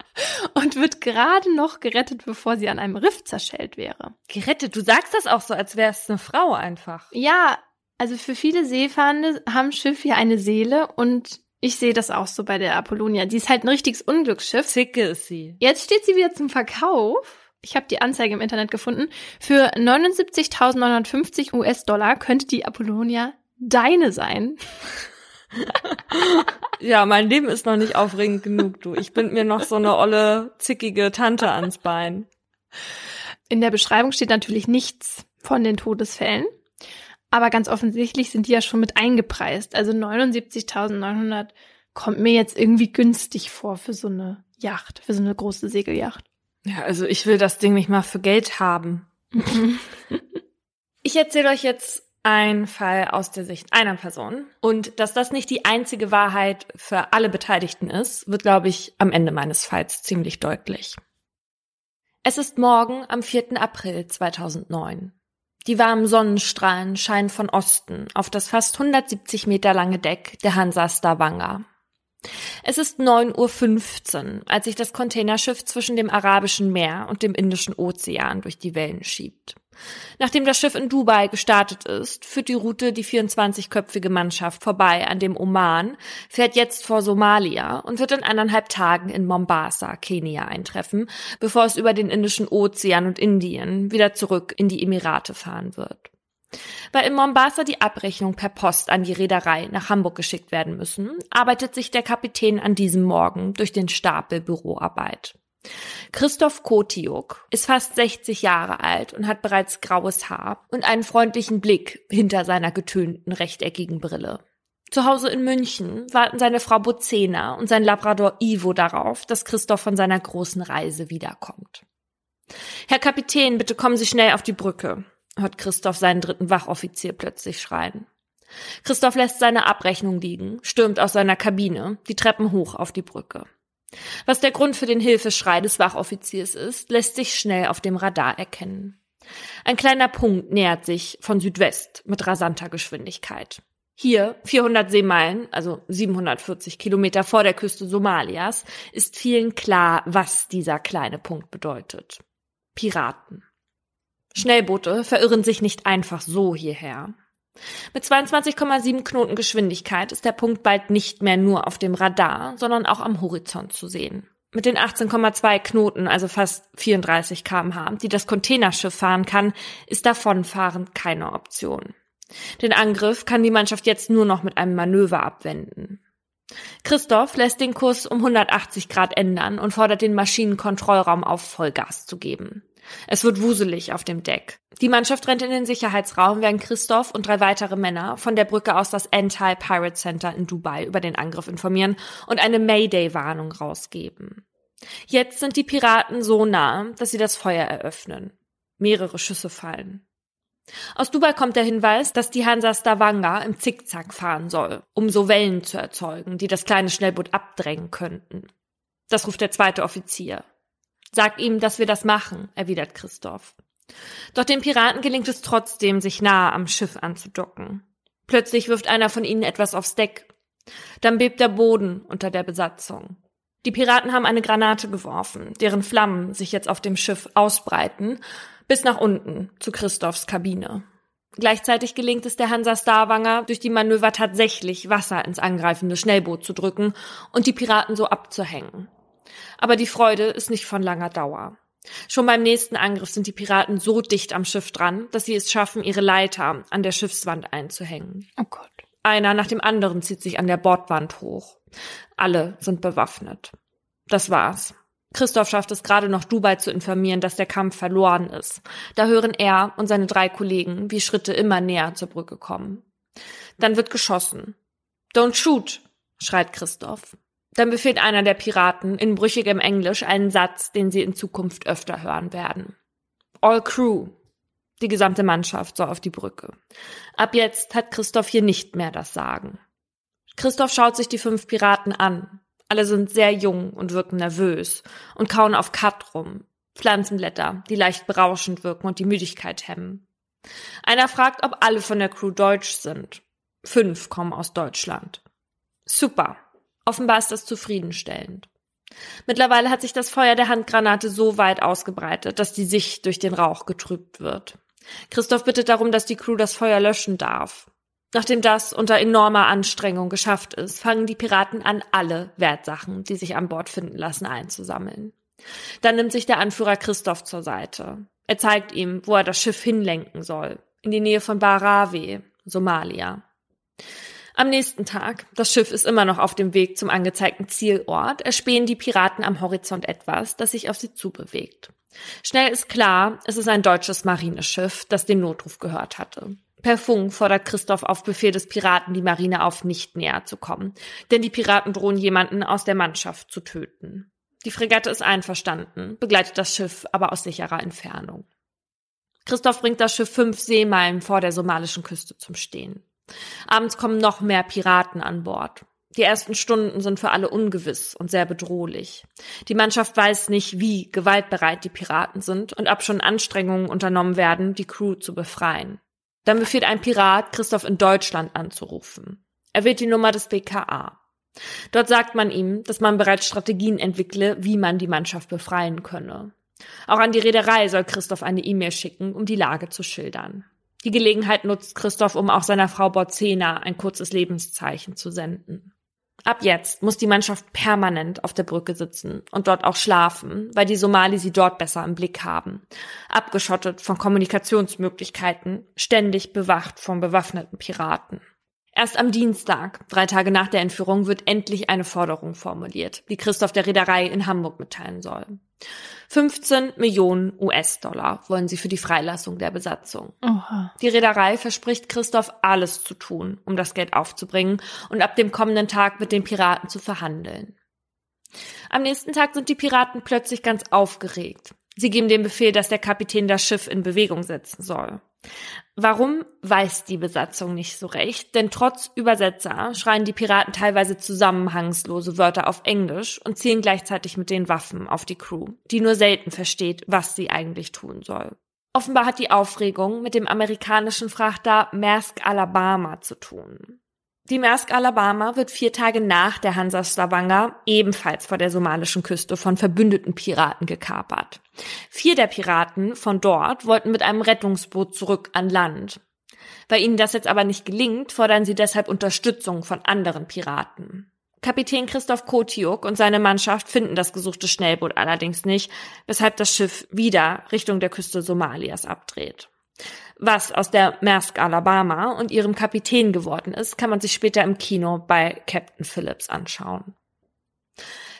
und wird gerade noch gerettet, bevor sie an einem Riff zerschellt wäre. Gerettet? Du sagst das auch so, als wäre es eine Frau einfach. Ja, also für viele Seefahrende haben Schiffe ja eine Seele und ich sehe das auch so bei der Apollonia. Die ist halt ein richtiges Unglücksschiff. Zicke ist sie. Jetzt steht sie wieder zum Verkauf. Ich habe die Anzeige im Internet gefunden. Für 79.950 US-Dollar könnte die Apollonia deine sein. ja, mein Leben ist noch nicht aufregend genug, du. Ich bind mir noch so eine olle, zickige Tante ans Bein. In der Beschreibung steht natürlich nichts von den Todesfällen. Aber ganz offensichtlich sind die ja schon mit eingepreist. Also 79.900 kommt mir jetzt irgendwie günstig vor für so eine Yacht, für so eine große Segelyacht. Ja, also ich will das Ding nicht mal für Geld haben. ich erzähle euch jetzt einen Fall aus der Sicht einer Person. Und dass das nicht die einzige Wahrheit für alle Beteiligten ist, wird, glaube ich, am Ende meines Falls ziemlich deutlich. Es ist morgen am 4. April 2009. Die warmen Sonnenstrahlen scheinen von Osten auf das fast 170 Meter lange Deck der Hansa Stavanger. Es ist 9.15 Uhr, als sich das Containerschiff zwischen dem Arabischen Meer und dem Indischen Ozean durch die Wellen schiebt. Nachdem das Schiff in Dubai gestartet ist, führt die Route die 24-köpfige Mannschaft vorbei an dem Oman, fährt jetzt vor Somalia und wird in eineinhalb Tagen in Mombasa, Kenia eintreffen, bevor es über den Indischen Ozean und Indien wieder zurück in die Emirate fahren wird. Weil in Mombasa die Abrechnung per Post an die Reederei nach Hamburg geschickt werden müssen, arbeitet sich der Kapitän an diesem Morgen durch den Stapel Büroarbeit. Christoph Kotiuk ist fast 60 Jahre alt und hat bereits graues Haar und einen freundlichen Blick hinter seiner getönten rechteckigen Brille. Zu Hause in München warten seine Frau Bozena und sein Labrador Ivo darauf, dass Christoph von seiner großen Reise wiederkommt. Herr Kapitän, bitte kommen Sie schnell auf die Brücke hört Christoph seinen dritten Wachoffizier plötzlich schreien. Christoph lässt seine Abrechnung liegen, stürmt aus seiner Kabine, die Treppen hoch auf die Brücke. Was der Grund für den Hilfeschrei des Wachoffiziers ist, lässt sich schnell auf dem Radar erkennen. Ein kleiner Punkt nähert sich von Südwest mit rasanter Geschwindigkeit. Hier, 400 Seemeilen, also 740 Kilometer vor der Küste Somalias, ist vielen klar, was dieser kleine Punkt bedeutet. Piraten. Schnellboote verirren sich nicht einfach so hierher. Mit 22,7 Knoten Geschwindigkeit ist der Punkt bald nicht mehr nur auf dem Radar, sondern auch am Horizont zu sehen. Mit den 18,2 Knoten, also fast 34 kmh, die das Containerschiff fahren kann, ist Davonfahren keine Option. Den Angriff kann die Mannschaft jetzt nur noch mit einem Manöver abwenden. Christoph lässt den Kurs um 180 Grad ändern und fordert den Maschinenkontrollraum auf, Vollgas zu geben. Es wird wuselig auf dem Deck. Die Mannschaft rennt in den Sicherheitsraum, während Christoph und drei weitere Männer von der Brücke aus das Anti-Pirate Center in Dubai über den Angriff informieren und eine Mayday-Warnung rausgeben. Jetzt sind die Piraten so nah, dass sie das Feuer eröffnen. Mehrere Schüsse fallen. Aus Dubai kommt der Hinweis, dass die Hansa Stavanger im Zickzack fahren soll, um so Wellen zu erzeugen, die das kleine Schnellboot abdrängen könnten. Das ruft der zweite Offizier. Sag ihm, dass wir das machen, erwidert Christoph. Doch den Piraten gelingt es trotzdem, sich nahe am Schiff anzudocken. Plötzlich wirft einer von ihnen etwas aufs Deck. Dann bebt der Boden unter der Besatzung. Die Piraten haben eine Granate geworfen, deren Flammen sich jetzt auf dem Schiff ausbreiten bis nach unten zu Christophs Kabine. Gleichzeitig gelingt es der Hansa Starwanger, durch die Manöver tatsächlich Wasser ins angreifende Schnellboot zu drücken und die Piraten so abzuhängen. Aber die Freude ist nicht von langer Dauer. Schon beim nächsten Angriff sind die Piraten so dicht am Schiff dran, dass sie es schaffen, ihre Leiter an der Schiffswand einzuhängen. Oh Gott. Einer nach dem anderen zieht sich an der Bordwand hoch. Alle sind bewaffnet. Das war's. Christoph schafft es gerade noch, Dubai zu informieren, dass der Kampf verloren ist. Da hören er und seine drei Kollegen, wie Schritte immer näher zur Brücke kommen. Dann wird geschossen. Don't shoot, schreit Christoph. Dann befehlt einer der Piraten in brüchigem Englisch einen Satz, den sie in Zukunft öfter hören werden. All crew. Die gesamte Mannschaft soll auf die Brücke. Ab jetzt hat Christoph hier nicht mehr das Sagen. Christoph schaut sich die fünf Piraten an, alle sind sehr jung und wirken nervös und kauen auf Kat rum. Pflanzenblätter, die leicht berauschend wirken und die Müdigkeit hemmen. Einer fragt, ob alle von der Crew deutsch sind. Fünf kommen aus Deutschland. Super. Offenbar ist das zufriedenstellend. Mittlerweile hat sich das Feuer der Handgranate so weit ausgebreitet, dass die Sicht durch den Rauch getrübt wird. Christoph bittet darum, dass die Crew das Feuer löschen darf. Nachdem das unter enormer Anstrengung geschafft ist, fangen die Piraten an, alle Wertsachen, die sich an Bord finden lassen, einzusammeln. Dann nimmt sich der Anführer Christoph zur Seite. Er zeigt ihm, wo er das Schiff hinlenken soll. In die Nähe von Barawe, Somalia. Am nächsten Tag, das Schiff ist immer noch auf dem Weg zum angezeigten Zielort, erspähen die Piraten am Horizont etwas, das sich auf sie zubewegt. Schnell ist klar, es ist ein deutsches Marineschiff, das den Notruf gehört hatte. Per Funk fordert Christoph auf Befehl des Piraten die Marine auf, nicht näher zu kommen, denn die Piraten drohen jemanden aus der Mannschaft zu töten. Die Fregatte ist einverstanden, begleitet das Schiff aber aus sicherer Entfernung. Christoph bringt das Schiff fünf Seemeilen vor der somalischen Küste zum Stehen. Abends kommen noch mehr Piraten an Bord. Die ersten Stunden sind für alle ungewiss und sehr bedrohlich. Die Mannschaft weiß nicht, wie gewaltbereit die Piraten sind und ob schon Anstrengungen unternommen werden, die Crew zu befreien. Dann befiehlt ein Pirat, Christoph in Deutschland anzurufen. Er wählt die Nummer des BKA. Dort sagt man ihm, dass man bereits Strategien entwickle, wie man die Mannschaft befreien könne. Auch an die Reederei soll Christoph eine E-Mail schicken, um die Lage zu schildern. Die Gelegenheit nutzt Christoph, um auch seiner Frau Borzena ein kurzes Lebenszeichen zu senden. Ab jetzt muss die Mannschaft permanent auf der Brücke sitzen und dort auch schlafen, weil die Somali sie dort besser im Blick haben. Abgeschottet von Kommunikationsmöglichkeiten, ständig bewacht von bewaffneten Piraten. Erst am Dienstag, drei Tage nach der Entführung, wird endlich eine Forderung formuliert, die Christoph der Reederei in Hamburg mitteilen soll. 15 Millionen US-Dollar wollen sie für die Freilassung der Besatzung. Oha. Die Reederei verspricht Christoph alles zu tun, um das Geld aufzubringen und ab dem kommenden Tag mit den Piraten zu verhandeln. Am nächsten Tag sind die Piraten plötzlich ganz aufgeregt. Sie geben den Befehl, dass der Kapitän das Schiff in Bewegung setzen soll. Warum weiß die Besatzung nicht so recht, denn trotz Übersetzer schreien die Piraten teilweise zusammenhangslose Wörter auf Englisch und zielen gleichzeitig mit den Waffen auf die Crew, die nur selten versteht, was sie eigentlich tun soll. Offenbar hat die Aufregung mit dem amerikanischen Frachter Maersk Alabama zu tun. Die Maersk Alabama wird vier Tage nach der Hansa Stavanger ebenfalls vor der somalischen Küste von verbündeten Piraten gekapert. Vier der Piraten von dort wollten mit einem Rettungsboot zurück an Land. Weil ihnen das jetzt aber nicht gelingt, fordern sie deshalb Unterstützung von anderen Piraten. Kapitän Christoph Kotiuk und seine Mannschaft finden das gesuchte Schnellboot allerdings nicht, weshalb das Schiff wieder Richtung der Küste Somalias abdreht. Was aus der Maersk Alabama und ihrem Kapitän geworden ist, kann man sich später im Kino bei Captain Phillips anschauen.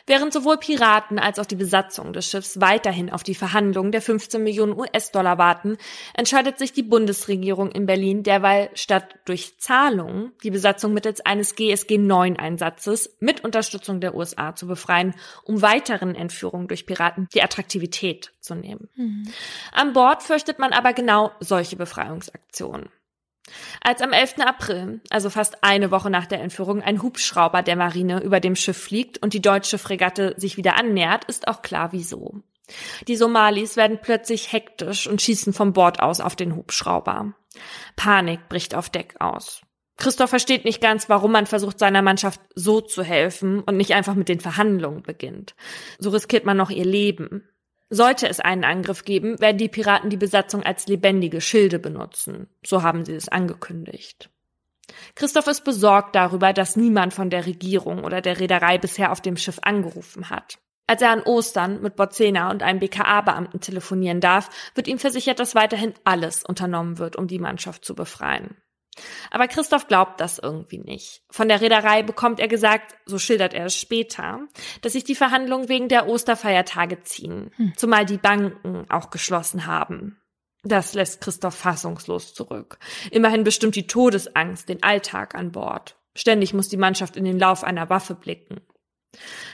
Während sowohl Piraten als auch die Besatzung des Schiffs weiterhin auf die Verhandlungen der 15 Millionen US-Dollar warten, entscheidet sich die Bundesregierung in Berlin derweil statt durch Zahlungen die Besatzung mittels eines GSG-9-Einsatzes mit Unterstützung der USA zu befreien, um weiteren Entführungen durch Piraten die Attraktivität zu nehmen. Mhm. An Bord fürchtet man aber genau solche Befreiungsaktionen. Als am 11. April, also fast eine Woche nach der Entführung, ein Hubschrauber der Marine über dem Schiff fliegt und die deutsche Fregatte sich wieder annähert, ist auch klar wieso. Die Somalis werden plötzlich hektisch und schießen vom Bord aus auf den Hubschrauber. Panik bricht auf Deck aus. Christoph versteht nicht ganz, warum man versucht, seiner Mannschaft so zu helfen und nicht einfach mit den Verhandlungen beginnt. So riskiert man noch ihr Leben. Sollte es einen Angriff geben, werden die Piraten die Besatzung als lebendige Schilde benutzen. So haben sie es angekündigt. Christoph ist besorgt darüber, dass niemand von der Regierung oder der Reederei bisher auf dem Schiff angerufen hat. Als er an Ostern mit Bozena und einem BKA-Beamten telefonieren darf, wird ihm versichert, dass weiterhin alles unternommen wird, um die Mannschaft zu befreien. Aber Christoph glaubt das irgendwie nicht. Von der Reederei bekommt er gesagt, so schildert er es später, dass sich die Verhandlungen wegen der Osterfeiertage ziehen, hm. zumal die Banken auch geschlossen haben. Das lässt Christoph fassungslos zurück. Immerhin bestimmt die Todesangst den Alltag an Bord. Ständig muss die Mannschaft in den Lauf einer Waffe blicken.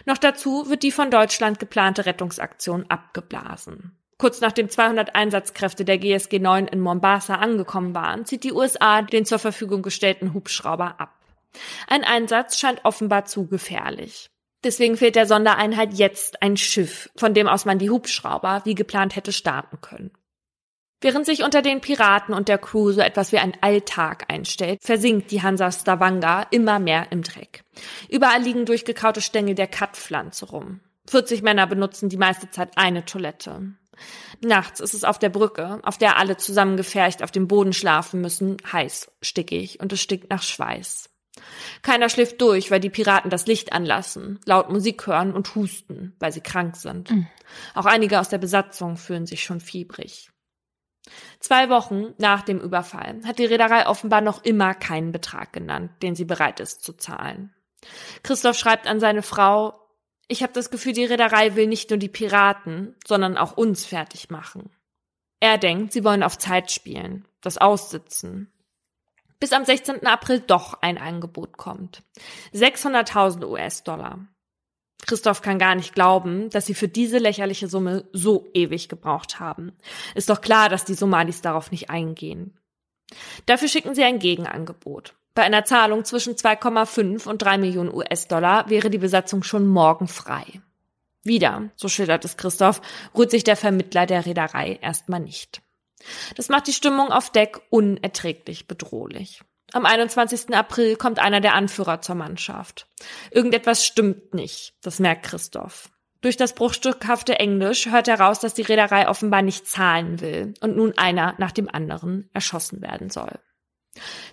Noch dazu wird die von Deutschland geplante Rettungsaktion abgeblasen. Kurz nachdem 200 Einsatzkräfte der GSG 9 in Mombasa angekommen waren, zieht die USA den zur Verfügung gestellten Hubschrauber ab. Ein Einsatz scheint offenbar zu gefährlich. Deswegen fehlt der Sondereinheit jetzt ein Schiff, von dem aus man die Hubschrauber wie geplant hätte starten können. Während sich unter den Piraten und der Crew so etwas wie ein Alltag einstellt, versinkt die Hansa Stavanger immer mehr im Dreck. Überall liegen durchgekaute Stängel der Cut-Pflanze rum. 40 Männer benutzen die meiste Zeit eine Toilette. Nachts ist es auf der Brücke, auf der alle zusammengefercht auf dem Boden schlafen müssen, heiß, stickig und es stinkt nach Schweiß. Keiner schläft durch, weil die Piraten das Licht anlassen, laut Musik hören und husten, weil sie krank sind. Mhm. Auch einige aus der Besatzung fühlen sich schon fiebrig. Zwei Wochen nach dem Überfall hat die Reederei offenbar noch immer keinen Betrag genannt, den sie bereit ist zu zahlen. Christoph schreibt an seine Frau, ich habe das Gefühl, die Reederei will nicht nur die Piraten, sondern auch uns fertig machen. Er denkt, sie wollen auf Zeit spielen, das aussitzen. Bis am 16. April doch ein Angebot kommt. 600.000 US-Dollar. Christoph kann gar nicht glauben, dass sie für diese lächerliche Summe so ewig gebraucht haben. Ist doch klar, dass die Somalis darauf nicht eingehen. Dafür schicken sie ein Gegenangebot. Bei einer Zahlung zwischen 2,5 und 3 Millionen US-Dollar wäre die Besatzung schon morgen frei. Wieder, so schildert es Christoph, rührt sich der Vermittler der Reederei erstmal nicht. Das macht die Stimmung auf Deck unerträglich bedrohlich. Am 21. April kommt einer der Anführer zur Mannschaft. Irgendetwas stimmt nicht, das merkt Christoph. Durch das bruchstückhafte Englisch hört er raus, dass die Reederei offenbar nicht zahlen will und nun einer nach dem anderen erschossen werden soll.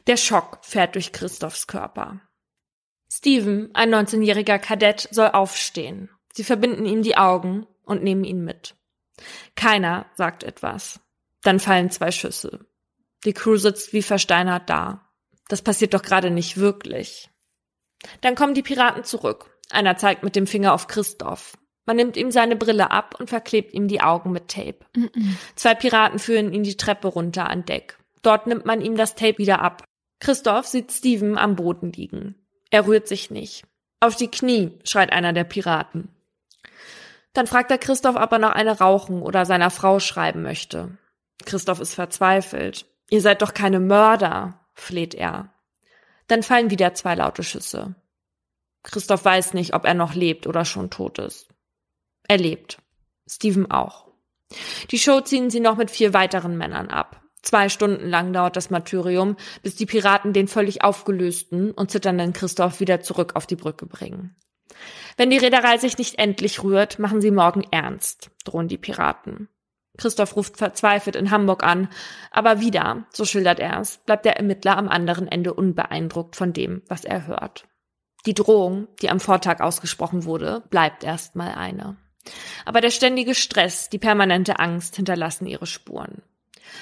Der Schock fährt durch Christophs Körper. Steven, ein 19-jähriger Kadett, soll aufstehen. Sie verbinden ihm die Augen und nehmen ihn mit. Keiner sagt etwas. Dann fallen zwei Schüsse. Die Crew sitzt wie versteinert da. Das passiert doch gerade nicht wirklich. Dann kommen die Piraten zurück. Einer zeigt mit dem Finger auf Christoph. Man nimmt ihm seine Brille ab und verklebt ihm die Augen mit Tape. Mm -mm. Zwei Piraten führen ihn die Treppe runter an Deck. Dort nimmt man ihm das Tape wieder ab. Christoph sieht Steven am Boden liegen. Er rührt sich nicht. Auf die Knie, schreit einer der Piraten. Dann fragt er Christoph, ob er noch eine rauchen oder seiner Frau schreiben möchte. Christoph ist verzweifelt. Ihr seid doch keine Mörder, fleht er. Dann fallen wieder zwei laute Schüsse. Christoph weiß nicht, ob er noch lebt oder schon tot ist. Er lebt. Steven auch. Die Show ziehen sie noch mit vier weiteren Männern ab. Zwei Stunden lang dauert das Martyrium, bis die Piraten den völlig aufgelösten und zitternden Christoph wieder zurück auf die Brücke bringen. Wenn die Reederei sich nicht endlich rührt, machen sie morgen ernst, drohen die Piraten. Christoph ruft verzweifelt in Hamburg an, aber wieder, so schildert er es, bleibt der Ermittler am anderen Ende unbeeindruckt von dem, was er hört. Die Drohung, die am Vortag ausgesprochen wurde, bleibt erstmal eine. Aber der ständige Stress, die permanente Angst hinterlassen ihre Spuren.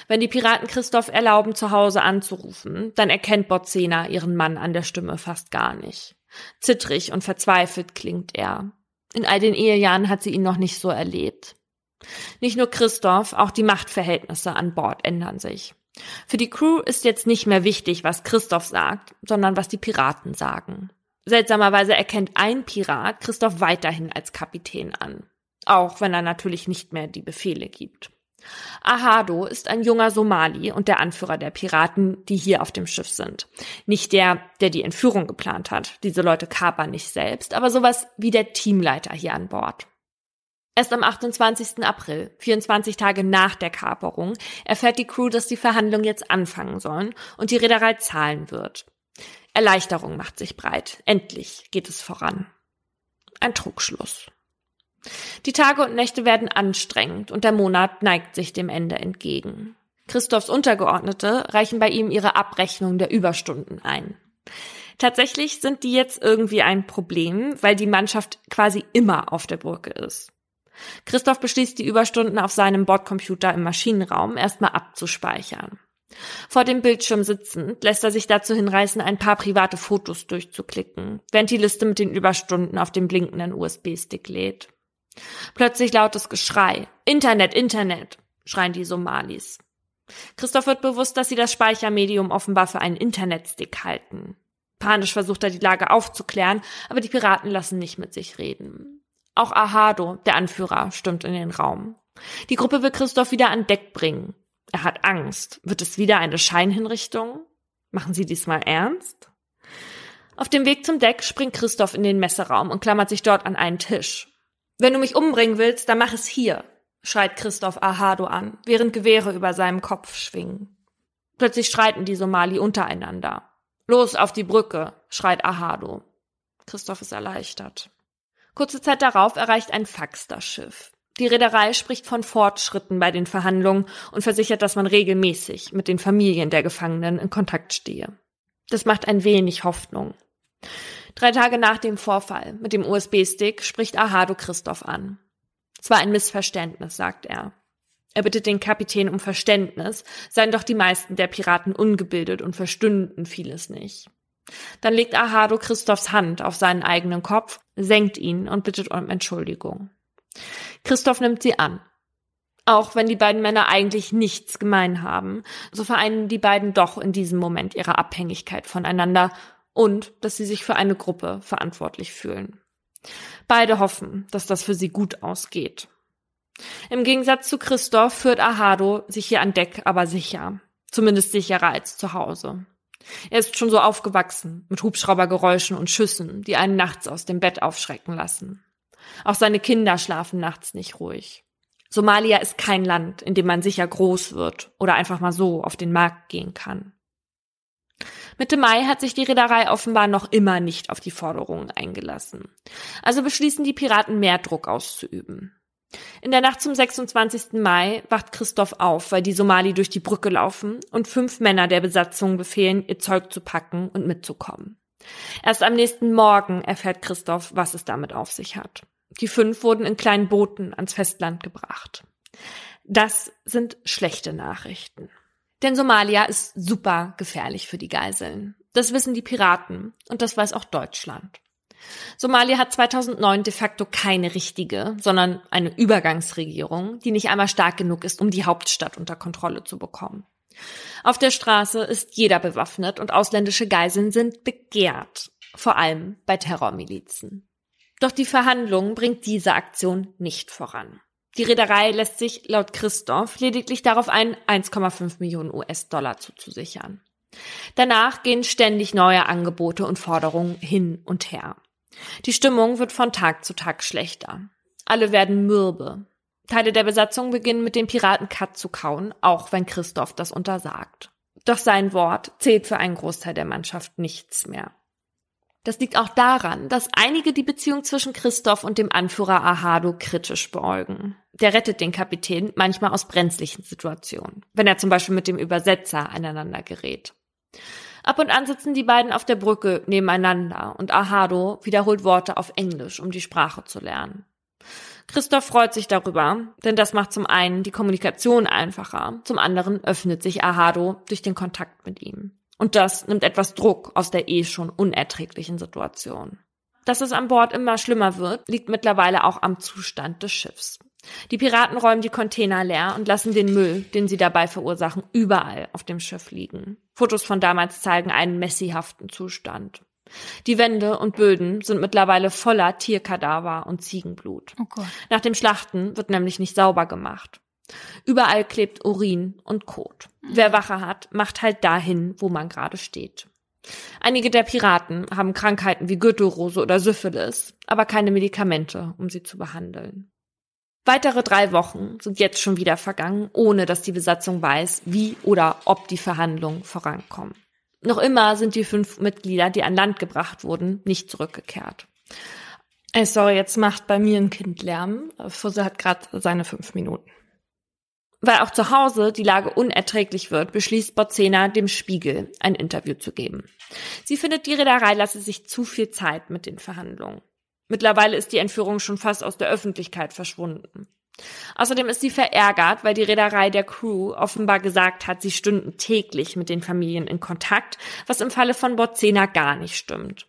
Wenn die Piraten Christoph erlauben, zu Hause anzurufen, dann erkennt Borzena ihren Mann an der Stimme fast gar nicht. Zittrig und verzweifelt klingt er. In all den Ehejahren hat sie ihn noch nicht so erlebt. Nicht nur Christoph, auch die Machtverhältnisse an Bord ändern sich. Für die Crew ist jetzt nicht mehr wichtig, was Christoph sagt, sondern was die Piraten sagen. Seltsamerweise erkennt ein Pirat Christoph weiterhin als Kapitän an. Auch wenn er natürlich nicht mehr die Befehle gibt. Ahado ist ein junger Somali und der Anführer der Piraten, die hier auf dem Schiff sind. Nicht der, der die Entführung geplant hat. Diese Leute kapern nicht selbst, aber sowas wie der Teamleiter hier an Bord. Erst am 28. April, 24 Tage nach der Kaperung, erfährt die Crew, dass die Verhandlungen jetzt anfangen sollen und die Reederei zahlen wird. Erleichterung macht sich breit. Endlich geht es voran. Ein Trugschluss. Die Tage und Nächte werden anstrengend und der Monat neigt sich dem Ende entgegen. Christophs Untergeordnete reichen bei ihm ihre Abrechnung der Überstunden ein. Tatsächlich sind die jetzt irgendwie ein Problem, weil die Mannschaft quasi immer auf der Brücke ist. Christoph beschließt, die Überstunden auf seinem Bordcomputer im Maschinenraum erstmal abzuspeichern. Vor dem Bildschirm sitzend lässt er sich dazu hinreißen, ein paar private Fotos durchzuklicken, während die Liste mit den Überstunden auf dem blinkenden USB-Stick lädt. Plötzlich lautes Geschrei. Internet, Internet, schreien die Somalis. Christoph wird bewusst, dass sie das Speichermedium offenbar für einen Internetstick halten. Panisch versucht er die Lage aufzuklären, aber die Piraten lassen nicht mit sich reden. Auch Ahado, der Anführer, stimmt in den Raum. Die Gruppe will Christoph wieder an Deck bringen. Er hat Angst. Wird es wieder eine Scheinhinrichtung? Machen Sie diesmal ernst? Auf dem Weg zum Deck springt Christoph in den Messeraum und klammert sich dort an einen Tisch. Wenn du mich umbringen willst, dann mach es hier, schreit Christoph Ahado an, während Gewehre über seinem Kopf schwingen. Plötzlich streiten die Somali untereinander. Los auf die Brücke, schreit Ahado. Christoph ist erleichtert. Kurze Zeit darauf erreicht ein Fax das Schiff. Die Reederei spricht von Fortschritten bei den Verhandlungen und versichert, dass man regelmäßig mit den Familien der Gefangenen in Kontakt stehe. Das macht ein wenig Hoffnung. Drei Tage nach dem Vorfall mit dem USB-Stick spricht Ahado Christoph an. Es war ein Missverständnis, sagt er. Er bittet den Kapitän um Verständnis, seien doch die meisten der Piraten ungebildet und verstünden vieles nicht. Dann legt Ahado Christophs Hand auf seinen eigenen Kopf, senkt ihn und bittet um Entschuldigung. Christoph nimmt sie an. Auch wenn die beiden Männer eigentlich nichts gemein haben, so vereinen die beiden doch in diesem Moment ihre Abhängigkeit voneinander und dass sie sich für eine Gruppe verantwortlich fühlen. Beide hoffen, dass das für sie gut ausgeht. Im Gegensatz zu Christoph führt Ahado sich hier an Deck aber sicher, zumindest sicherer als zu Hause. Er ist schon so aufgewachsen, mit Hubschraubergeräuschen und Schüssen, die einen nachts aus dem Bett aufschrecken lassen. Auch seine Kinder schlafen nachts nicht ruhig. Somalia ist kein Land, in dem man sicher groß wird oder einfach mal so auf den Markt gehen kann. Mitte Mai hat sich die Reederei offenbar noch immer nicht auf die Forderungen eingelassen. Also beschließen die Piraten mehr Druck auszuüben. In der Nacht zum 26. Mai wacht Christoph auf, weil die Somali durch die Brücke laufen und fünf Männer der Besatzung befehlen, ihr Zeug zu packen und mitzukommen. Erst am nächsten Morgen erfährt Christoph, was es damit auf sich hat. Die fünf wurden in kleinen Booten ans Festland gebracht. Das sind schlechte Nachrichten. Denn Somalia ist super gefährlich für die Geiseln. Das wissen die Piraten und das weiß auch Deutschland. Somalia hat 2009 de facto keine richtige, sondern eine Übergangsregierung, die nicht einmal stark genug ist, um die Hauptstadt unter Kontrolle zu bekommen. Auf der Straße ist jeder bewaffnet und ausländische Geiseln sind begehrt, vor allem bei Terrormilizen. Doch die Verhandlung bringt diese Aktion nicht voran. Die Reederei lässt sich laut Christoph lediglich darauf ein, 1,5 Millionen US-Dollar zuzusichern. Danach gehen ständig neue Angebote und Forderungen hin und her. Die Stimmung wird von Tag zu Tag schlechter. Alle werden mürbe. Teile der Besatzung beginnen mit dem Piraten Cut zu kauen, auch wenn Christoph das untersagt. Doch sein Wort zählt für einen Großteil der Mannschaft nichts mehr. Das liegt auch daran, dass einige die Beziehung zwischen Christoph und dem Anführer Ahado kritisch beäugen. Der rettet den Kapitän manchmal aus brenzlichen Situationen, wenn er zum Beispiel mit dem Übersetzer aneinander gerät. Ab und an sitzen die beiden auf der Brücke nebeneinander und Ahado wiederholt Worte auf Englisch, um die Sprache zu lernen. Christoph freut sich darüber, denn das macht zum einen die Kommunikation einfacher, zum anderen öffnet sich Ahado durch den Kontakt mit ihm. Und das nimmt etwas Druck aus der eh schon unerträglichen Situation. Dass es an Bord immer schlimmer wird, liegt mittlerweile auch am Zustand des Schiffs. Die Piraten räumen die Container leer und lassen den Müll, den sie dabei verursachen, überall auf dem Schiff liegen. Fotos von damals zeigen einen messihaften Zustand. Die Wände und Böden sind mittlerweile voller Tierkadaver und Ziegenblut. Oh Nach dem Schlachten wird nämlich nicht sauber gemacht. Überall klebt Urin und Kot. Wer Wache hat, macht halt dahin, wo man gerade steht. Einige der Piraten haben Krankheiten wie Gürtelrose oder Syphilis, aber keine Medikamente, um sie zu behandeln. Weitere drei Wochen sind jetzt schon wieder vergangen, ohne dass die Besatzung weiß, wie oder ob die Verhandlungen vorankommen. Noch immer sind die fünf Mitglieder, die an Land gebracht wurden, nicht zurückgekehrt. Ey, sorry, jetzt macht bei mir ein Kind Lärm. Fusse hat gerade seine fünf Minuten. Weil auch zu Hause die Lage unerträglich wird, beschließt Borzena, dem Spiegel ein Interview zu geben. Sie findet, die Reederei lasse sich zu viel Zeit mit den Verhandlungen. Mittlerweile ist die Entführung schon fast aus der Öffentlichkeit verschwunden. Außerdem ist sie verärgert, weil die Reederei der Crew offenbar gesagt hat, sie stünden täglich mit den Familien in Kontakt, was im Falle von Borzena gar nicht stimmt.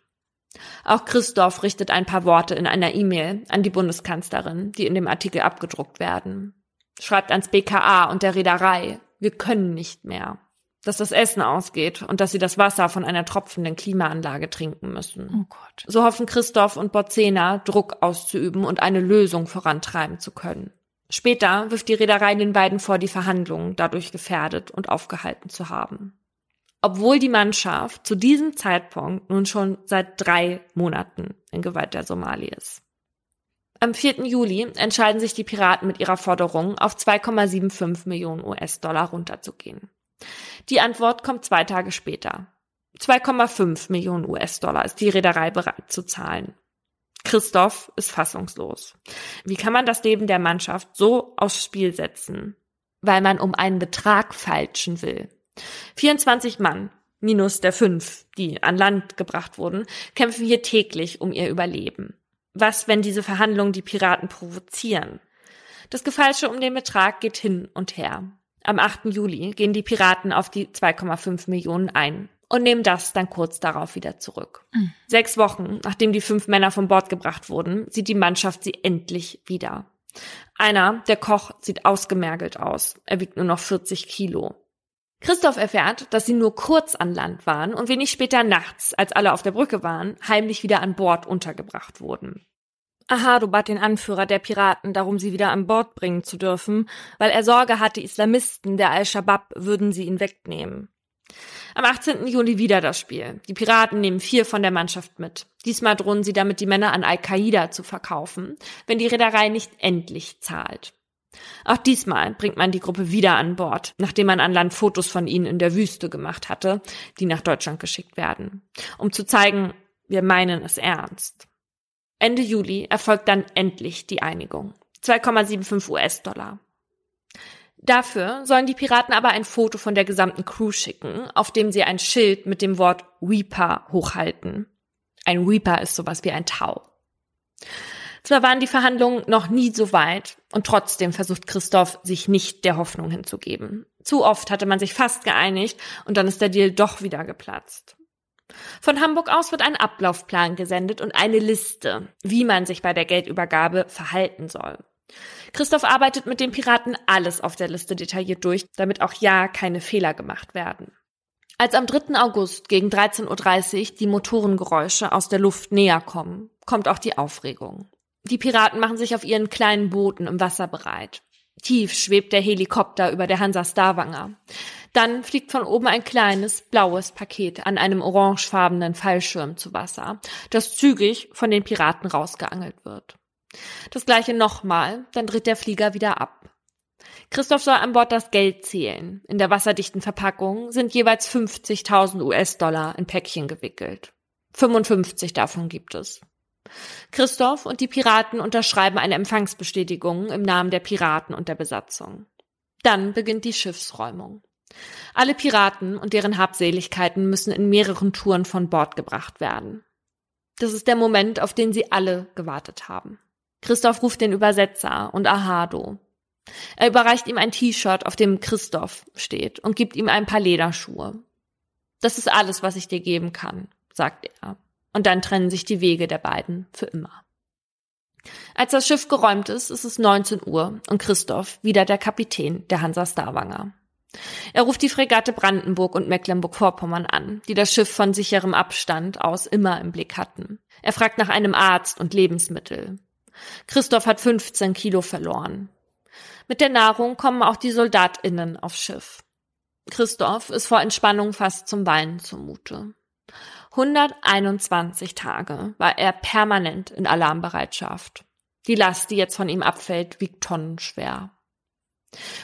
Auch Christoph richtet ein paar Worte in einer E-Mail an die Bundeskanzlerin, die in dem Artikel abgedruckt werden schreibt ans BKA und der Reederei, wir können nicht mehr. Dass das Essen ausgeht und dass sie das Wasser von einer tropfenden Klimaanlage trinken müssen. Oh Gott. So hoffen Christoph und Borzena, Druck auszuüben und eine Lösung vorantreiben zu können. Später wirft die Reederei den beiden vor, die Verhandlungen dadurch gefährdet und aufgehalten zu haben. Obwohl die Mannschaft zu diesem Zeitpunkt nun schon seit drei Monaten in Gewalt der Somali ist. Am 4. Juli entscheiden sich die Piraten mit ihrer Forderung, auf 2,75 Millionen US-Dollar runterzugehen. Die Antwort kommt zwei Tage später. 2,5 Millionen US-Dollar ist die Reederei bereit zu zahlen. Christoph ist fassungslos. Wie kann man das Leben der Mannschaft so aufs Spiel setzen? Weil man um einen Betrag falschen will. 24 Mann, minus der fünf, die an Land gebracht wurden, kämpfen hier täglich um ihr Überleben. Was, wenn diese Verhandlungen die Piraten provozieren? Das Gefalsche um den Betrag geht hin und her. Am 8. Juli gehen die Piraten auf die 2,5 Millionen ein und nehmen das dann kurz darauf wieder zurück. Mhm. Sechs Wochen, nachdem die fünf Männer von Bord gebracht wurden, sieht die Mannschaft sie endlich wieder. Einer, der Koch, sieht ausgemergelt aus. Er wiegt nur noch 40 Kilo. Christoph erfährt, dass sie nur kurz an Land waren und wenig später nachts, als alle auf der Brücke waren, heimlich wieder an Bord untergebracht wurden. Ahado bat den Anführer der Piraten darum, sie wieder an Bord bringen zu dürfen, weil er Sorge hatte, Islamisten der Al-Shabaab würden sie ihn wegnehmen. Am 18. Juli wieder das Spiel. Die Piraten nehmen vier von der Mannschaft mit. Diesmal drohen sie damit, die Männer an Al-Qaida zu verkaufen, wenn die Reederei nicht endlich zahlt. Auch diesmal bringt man die Gruppe wieder an Bord, nachdem man an Land Fotos von ihnen in der Wüste gemacht hatte, die nach Deutschland geschickt werden, um zu zeigen, wir meinen es ernst. Ende Juli erfolgt dann endlich die Einigung. 2,75 US-Dollar. Dafür sollen die Piraten aber ein Foto von der gesamten Crew schicken, auf dem sie ein Schild mit dem Wort Weeper hochhalten. Ein Weeper ist sowas wie ein Tau. Zwar waren die Verhandlungen noch nie so weit und trotzdem versucht Christoph, sich nicht der Hoffnung hinzugeben. Zu oft hatte man sich fast geeinigt und dann ist der Deal doch wieder geplatzt. Von Hamburg aus wird ein Ablaufplan gesendet und eine Liste, wie man sich bei der Geldübergabe verhalten soll. Christoph arbeitet mit den Piraten alles auf der Liste detailliert durch, damit auch ja keine Fehler gemacht werden. Als am 3. August gegen 13.30 Uhr die Motorengeräusche aus der Luft näher kommen, kommt auch die Aufregung. Die Piraten machen sich auf ihren kleinen Booten im Wasser bereit. Tief schwebt der Helikopter über der Hansa Starwanger. Dann fliegt von oben ein kleines, blaues Paket an einem orangefarbenen Fallschirm zu Wasser, das zügig von den Piraten rausgeangelt wird. Das gleiche nochmal, dann dreht der Flieger wieder ab. Christoph soll an Bord das Geld zählen. In der wasserdichten Verpackung sind jeweils 50.000 US-Dollar in Päckchen gewickelt. 55 davon gibt es. Christoph und die Piraten unterschreiben eine Empfangsbestätigung im Namen der Piraten und der Besatzung. Dann beginnt die Schiffsräumung. Alle Piraten und deren Habseligkeiten müssen in mehreren Touren von Bord gebracht werden. Das ist der Moment, auf den sie alle gewartet haben. Christoph ruft den Übersetzer und Ahado. Er überreicht ihm ein T-Shirt, auf dem Christoph steht, und gibt ihm ein paar Lederschuhe. Das ist alles, was ich dir geben kann, sagt er. Und dann trennen sich die Wege der beiden für immer. Als das Schiff geräumt ist, ist es 19 Uhr und Christoph wieder der Kapitän der Hansa Starwanger. Er ruft die Fregatte Brandenburg und Mecklenburg-Vorpommern an, die das Schiff von sicherem Abstand aus immer im Blick hatten. Er fragt nach einem Arzt und Lebensmittel. Christoph hat 15 Kilo verloren. Mit der Nahrung kommen auch die SoldatInnen aufs Schiff. Christoph ist vor Entspannung fast zum Weinen zumute. 121 Tage war er permanent in Alarmbereitschaft. Die Last, die jetzt von ihm abfällt, wiegt tonnenschwer.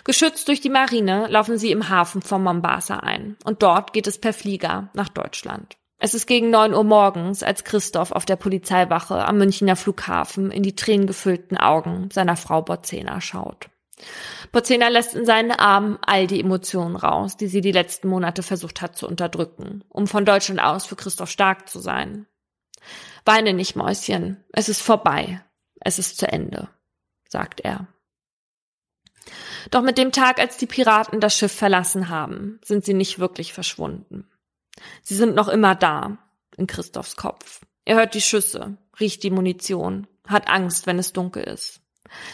Geschützt durch die Marine laufen sie im Hafen von Mombasa ein und dort geht es per Flieger nach Deutschland. Es ist gegen neun Uhr morgens, als Christoph auf der Polizeiwache am Münchner Flughafen in die tränengefüllten Augen seiner Frau Borzena schaut. Borzena lässt in seinen Armen all die Emotionen raus, die sie die letzten Monate versucht hat zu unterdrücken, um von Deutschland aus für Christoph stark zu sein. Weine nicht, Mäuschen, es ist vorbei, es ist zu Ende, sagt er. Doch mit dem Tag, als die Piraten das Schiff verlassen haben, sind sie nicht wirklich verschwunden. Sie sind noch immer da, in Christophs Kopf. Er hört die Schüsse, riecht die Munition, hat Angst, wenn es dunkel ist.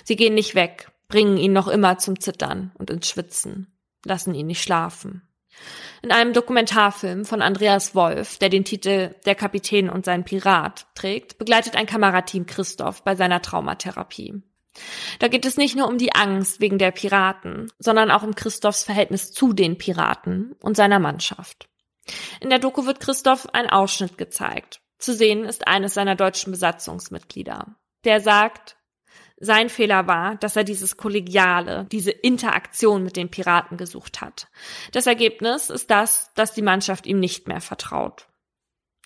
Sie gehen nicht weg, bringen ihn noch immer zum Zittern und ins Schwitzen, lassen ihn nicht schlafen. In einem Dokumentarfilm von Andreas Wolf, der den Titel Der Kapitän und sein Pirat trägt, begleitet ein Kamerateam Christoph bei seiner Traumatherapie. Da geht es nicht nur um die Angst wegen der Piraten, sondern auch um Christophs Verhältnis zu den Piraten und seiner Mannschaft. In der Doku wird Christoph ein Ausschnitt gezeigt. Zu sehen ist eines seiner deutschen Besatzungsmitglieder. Der sagt, sein Fehler war, dass er dieses Kollegiale, diese Interaktion mit den Piraten gesucht hat. Das Ergebnis ist das, dass die Mannschaft ihm nicht mehr vertraut.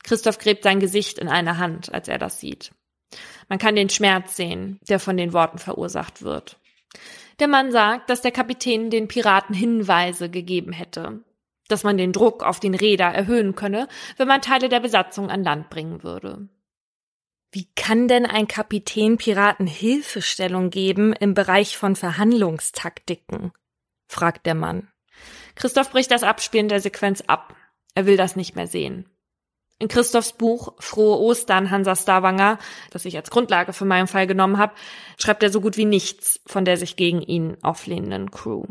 Christoph gräbt sein Gesicht in eine Hand, als er das sieht. Man kann den Schmerz sehen, der von den Worten verursacht wird. Der Mann sagt, dass der Kapitän den Piraten Hinweise gegeben hätte, dass man den Druck auf den Räder erhöhen könne, wenn man Teile der Besatzung an Land bringen würde. Wie kann denn ein Kapitän Piraten Hilfestellung geben im Bereich von Verhandlungstaktiken? fragt der Mann. Christoph bricht das Abspielen der Sequenz ab. Er will das nicht mehr sehen. In Christophs Buch Frohe Ostern, Hansa Starwanger, das ich als Grundlage für meinen Fall genommen habe, schreibt er so gut wie nichts von der sich gegen ihn auflehnenden Crew.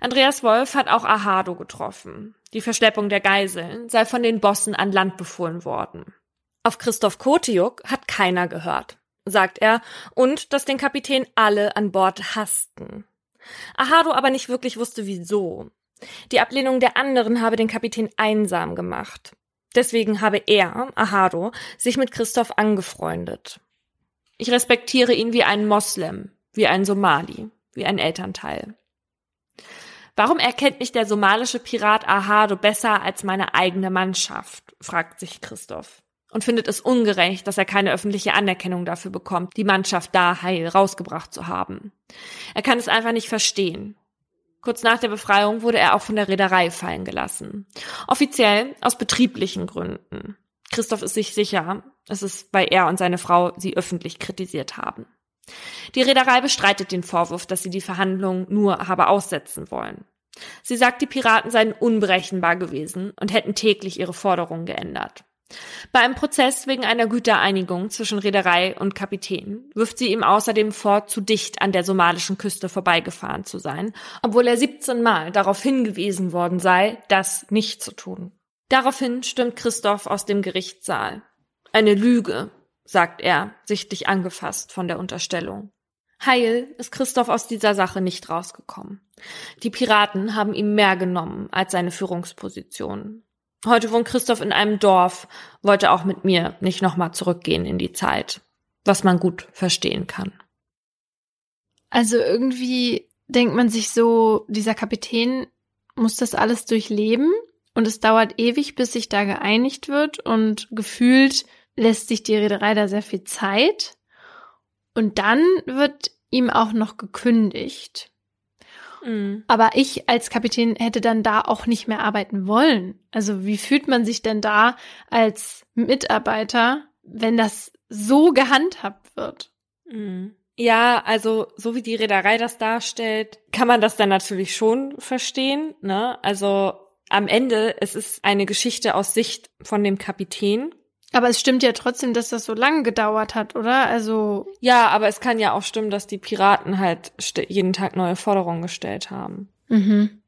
Andreas Wolf hat auch Ahado getroffen. Die Verschleppung der Geiseln sei von den Bossen an Land befohlen worden. Auf Christoph Kotiuk hat keiner gehört, sagt er, und dass den Kapitän alle an Bord hassten. Ahado aber nicht wirklich wusste wieso. Die Ablehnung der anderen habe den Kapitän einsam gemacht. Deswegen habe er, Ahado, sich mit Christoph angefreundet. Ich respektiere ihn wie einen Moslem, wie einen Somali, wie ein Elternteil. Warum erkennt mich der somalische Pirat Ahado besser als meine eigene Mannschaft? fragt sich Christoph und findet es ungerecht, dass er keine öffentliche Anerkennung dafür bekommt, die Mannschaft da heil rausgebracht zu haben. Er kann es einfach nicht verstehen. Kurz nach der Befreiung wurde er auch von der Reederei fallen gelassen. Offiziell aus betrieblichen Gründen. Christoph ist sich sicher, es ist, weil er und seine Frau sie öffentlich kritisiert haben. Die Reederei bestreitet den Vorwurf, dass sie die Verhandlungen nur habe aussetzen wollen. Sie sagt, die Piraten seien unberechenbar gewesen und hätten täglich ihre Forderungen geändert. Bei einem Prozess wegen einer Gütereinigung zwischen Reederei und Kapitän wirft sie ihm außerdem vor, zu dicht an der somalischen Küste vorbeigefahren zu sein, obwohl er 17 Mal darauf hingewiesen worden sei, das nicht zu tun. Daraufhin stimmt Christoph aus dem Gerichtssaal. Eine Lüge, sagt er, sichtlich angefasst von der Unterstellung. Heil ist Christoph aus dieser Sache nicht rausgekommen. Die Piraten haben ihm mehr genommen als seine Führungsposition. Heute wohnt Christoph in einem Dorf, wollte auch mit mir nicht nochmal zurückgehen in die Zeit, was man gut verstehen kann. Also irgendwie denkt man sich so, dieser Kapitän muss das alles durchleben und es dauert ewig, bis sich da geeinigt wird und gefühlt lässt sich die Reederei da sehr viel Zeit. Und dann wird ihm auch noch gekündigt. Mhm. Aber ich als Kapitän hätte dann da auch nicht mehr arbeiten wollen. Also wie fühlt man sich denn da als Mitarbeiter, wenn das so gehandhabt wird? Mhm. Ja, also so wie die Reederei das darstellt, kann man das dann natürlich schon verstehen. Ne? Also am Ende, es ist eine Geschichte aus Sicht von dem Kapitän. Aber es stimmt ja trotzdem, dass das so lange gedauert hat, oder? Also. Ja, aber es kann ja auch stimmen, dass die Piraten halt jeden Tag neue Forderungen gestellt haben. Mhm.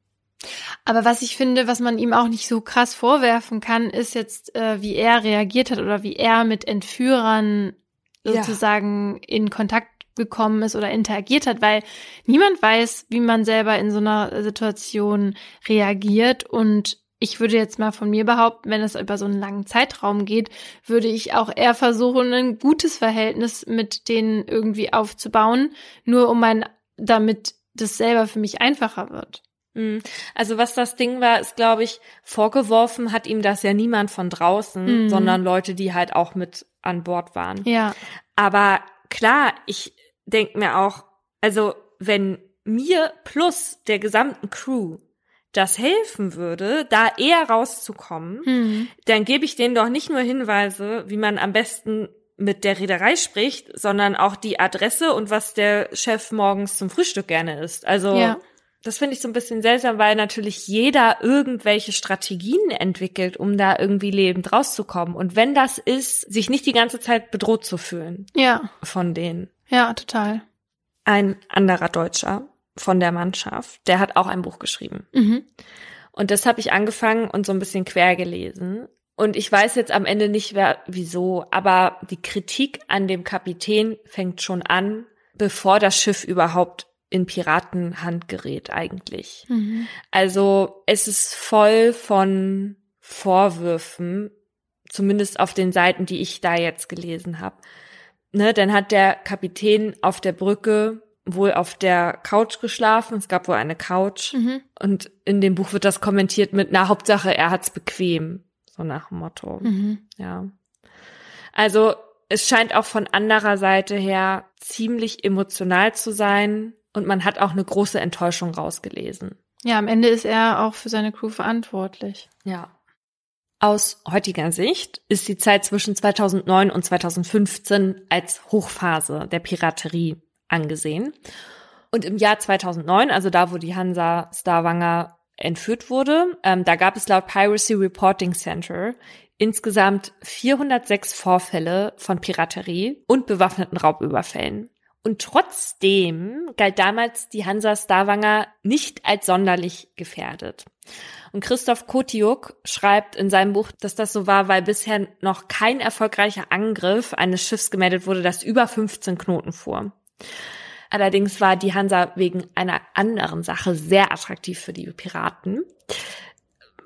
Aber was ich finde, was man ihm auch nicht so krass vorwerfen kann, ist jetzt, äh, wie er reagiert hat oder wie er mit Entführern sozusagen ja. in Kontakt gekommen ist oder interagiert hat, weil niemand weiß, wie man selber in so einer Situation reagiert und ich würde jetzt mal von mir behaupten, wenn es über so einen langen Zeitraum geht, würde ich auch eher versuchen, ein gutes Verhältnis mit denen irgendwie aufzubauen, nur um mein, damit das selber für mich einfacher wird. Mhm. Also was das Ding war, ist, glaube ich, vorgeworfen hat ihm das ja niemand von draußen, mhm. sondern Leute, die halt auch mit an Bord waren. Ja. Aber klar, ich denke mir auch, also wenn mir plus der gesamten Crew das helfen würde, da eher rauszukommen, mhm. dann gebe ich denen doch nicht nur Hinweise, wie man am besten mit der Reederei spricht, sondern auch die Adresse und was der Chef morgens zum Frühstück gerne isst. Also ja. das finde ich so ein bisschen seltsam, weil natürlich jeder irgendwelche Strategien entwickelt, um da irgendwie lebend rauszukommen. Und wenn das ist, sich nicht die ganze Zeit bedroht zu fühlen. Ja. Von denen. Ja, total. Ein anderer Deutscher von der Mannschaft, der hat auch ein Buch geschrieben. Mhm. Und das habe ich angefangen und so ein bisschen quer gelesen. Und ich weiß jetzt am Ende nicht, wer, wieso, aber die Kritik an dem Kapitän fängt schon an, bevor das Schiff überhaupt in Piratenhand gerät eigentlich. Mhm. Also es ist voll von Vorwürfen, zumindest auf den Seiten, die ich da jetzt gelesen habe. Ne, dann hat der Kapitän auf der Brücke wohl auf der Couch geschlafen. Es gab wohl eine Couch. Mhm. Und in dem Buch wird das kommentiert mit, na, Hauptsache, er hat's bequem. So nach dem Motto. Mhm. Ja. Also, es scheint auch von anderer Seite her ziemlich emotional zu sein. Und man hat auch eine große Enttäuschung rausgelesen. Ja, am Ende ist er auch für seine Crew verantwortlich. Ja. Aus heutiger Sicht ist die Zeit zwischen 2009 und 2015 als Hochphase der Piraterie angesehen. Und im Jahr 2009, also da, wo die Hansa Starwanger entführt wurde, ähm, da gab es laut Piracy Reporting Center insgesamt 406 Vorfälle von Piraterie und bewaffneten Raubüberfällen. Und trotzdem galt damals die Hansa Starwanger nicht als sonderlich gefährdet. Und Christoph Kotiuk schreibt in seinem Buch, dass das so war, weil bisher noch kein erfolgreicher Angriff eines Schiffs gemeldet wurde, das über 15 Knoten fuhr. Allerdings war die Hansa wegen einer anderen Sache sehr attraktiv für die Piraten.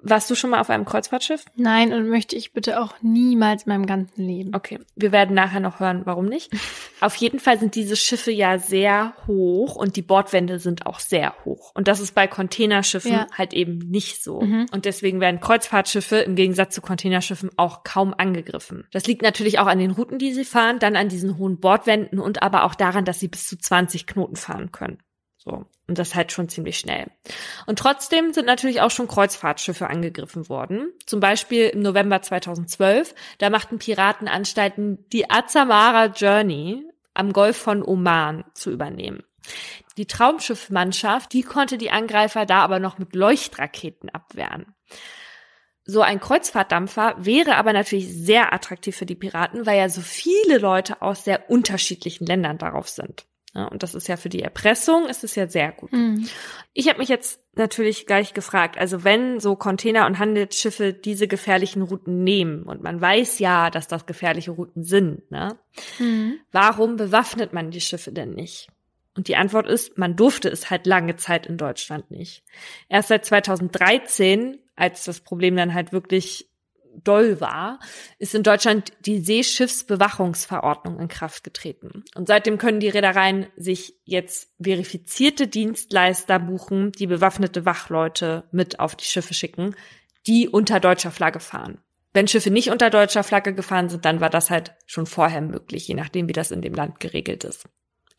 Warst du schon mal auf einem Kreuzfahrtschiff? Nein, und möchte ich bitte auch niemals in meinem ganzen Leben. Okay, wir werden nachher noch hören, warum nicht. auf jeden Fall sind diese Schiffe ja sehr hoch und die Bordwände sind auch sehr hoch. Und das ist bei Containerschiffen ja. halt eben nicht so. Mhm. Und deswegen werden Kreuzfahrtschiffe im Gegensatz zu Containerschiffen auch kaum angegriffen. Das liegt natürlich auch an den Routen, die sie fahren, dann an diesen hohen Bordwänden und aber auch daran, dass sie bis zu 20 Knoten fahren können. So. Und das halt schon ziemlich schnell. Und trotzdem sind natürlich auch schon Kreuzfahrtschiffe angegriffen worden. Zum Beispiel im November 2012. Da machten Piraten Anstalten, die Azamara Journey am Golf von Oman zu übernehmen. Die Traumschiffmannschaft, die konnte die Angreifer da aber noch mit Leuchtraketen abwehren. So ein Kreuzfahrtdampfer wäre aber natürlich sehr attraktiv für die Piraten, weil ja so viele Leute aus sehr unterschiedlichen Ländern darauf sind. Ja, und das ist ja für die Erpressung, ist es ja sehr gut. Mhm. Ich habe mich jetzt natürlich gleich gefragt, also wenn so Container- und Handelsschiffe diese gefährlichen Routen nehmen und man weiß ja, dass das gefährliche Routen sind, ne? Mhm. Warum bewaffnet man die Schiffe denn nicht? Und die Antwort ist, man durfte es halt lange Zeit in Deutschland nicht. Erst seit 2013, als das Problem dann halt wirklich doll war, ist in Deutschland die Seeschiffsbewachungsverordnung in Kraft getreten. Und seitdem können die Reedereien sich jetzt verifizierte Dienstleister buchen, die bewaffnete Wachleute mit auf die Schiffe schicken, die unter deutscher Flagge fahren. Wenn Schiffe nicht unter deutscher Flagge gefahren sind, dann war das halt schon vorher möglich, je nachdem, wie das in dem Land geregelt ist.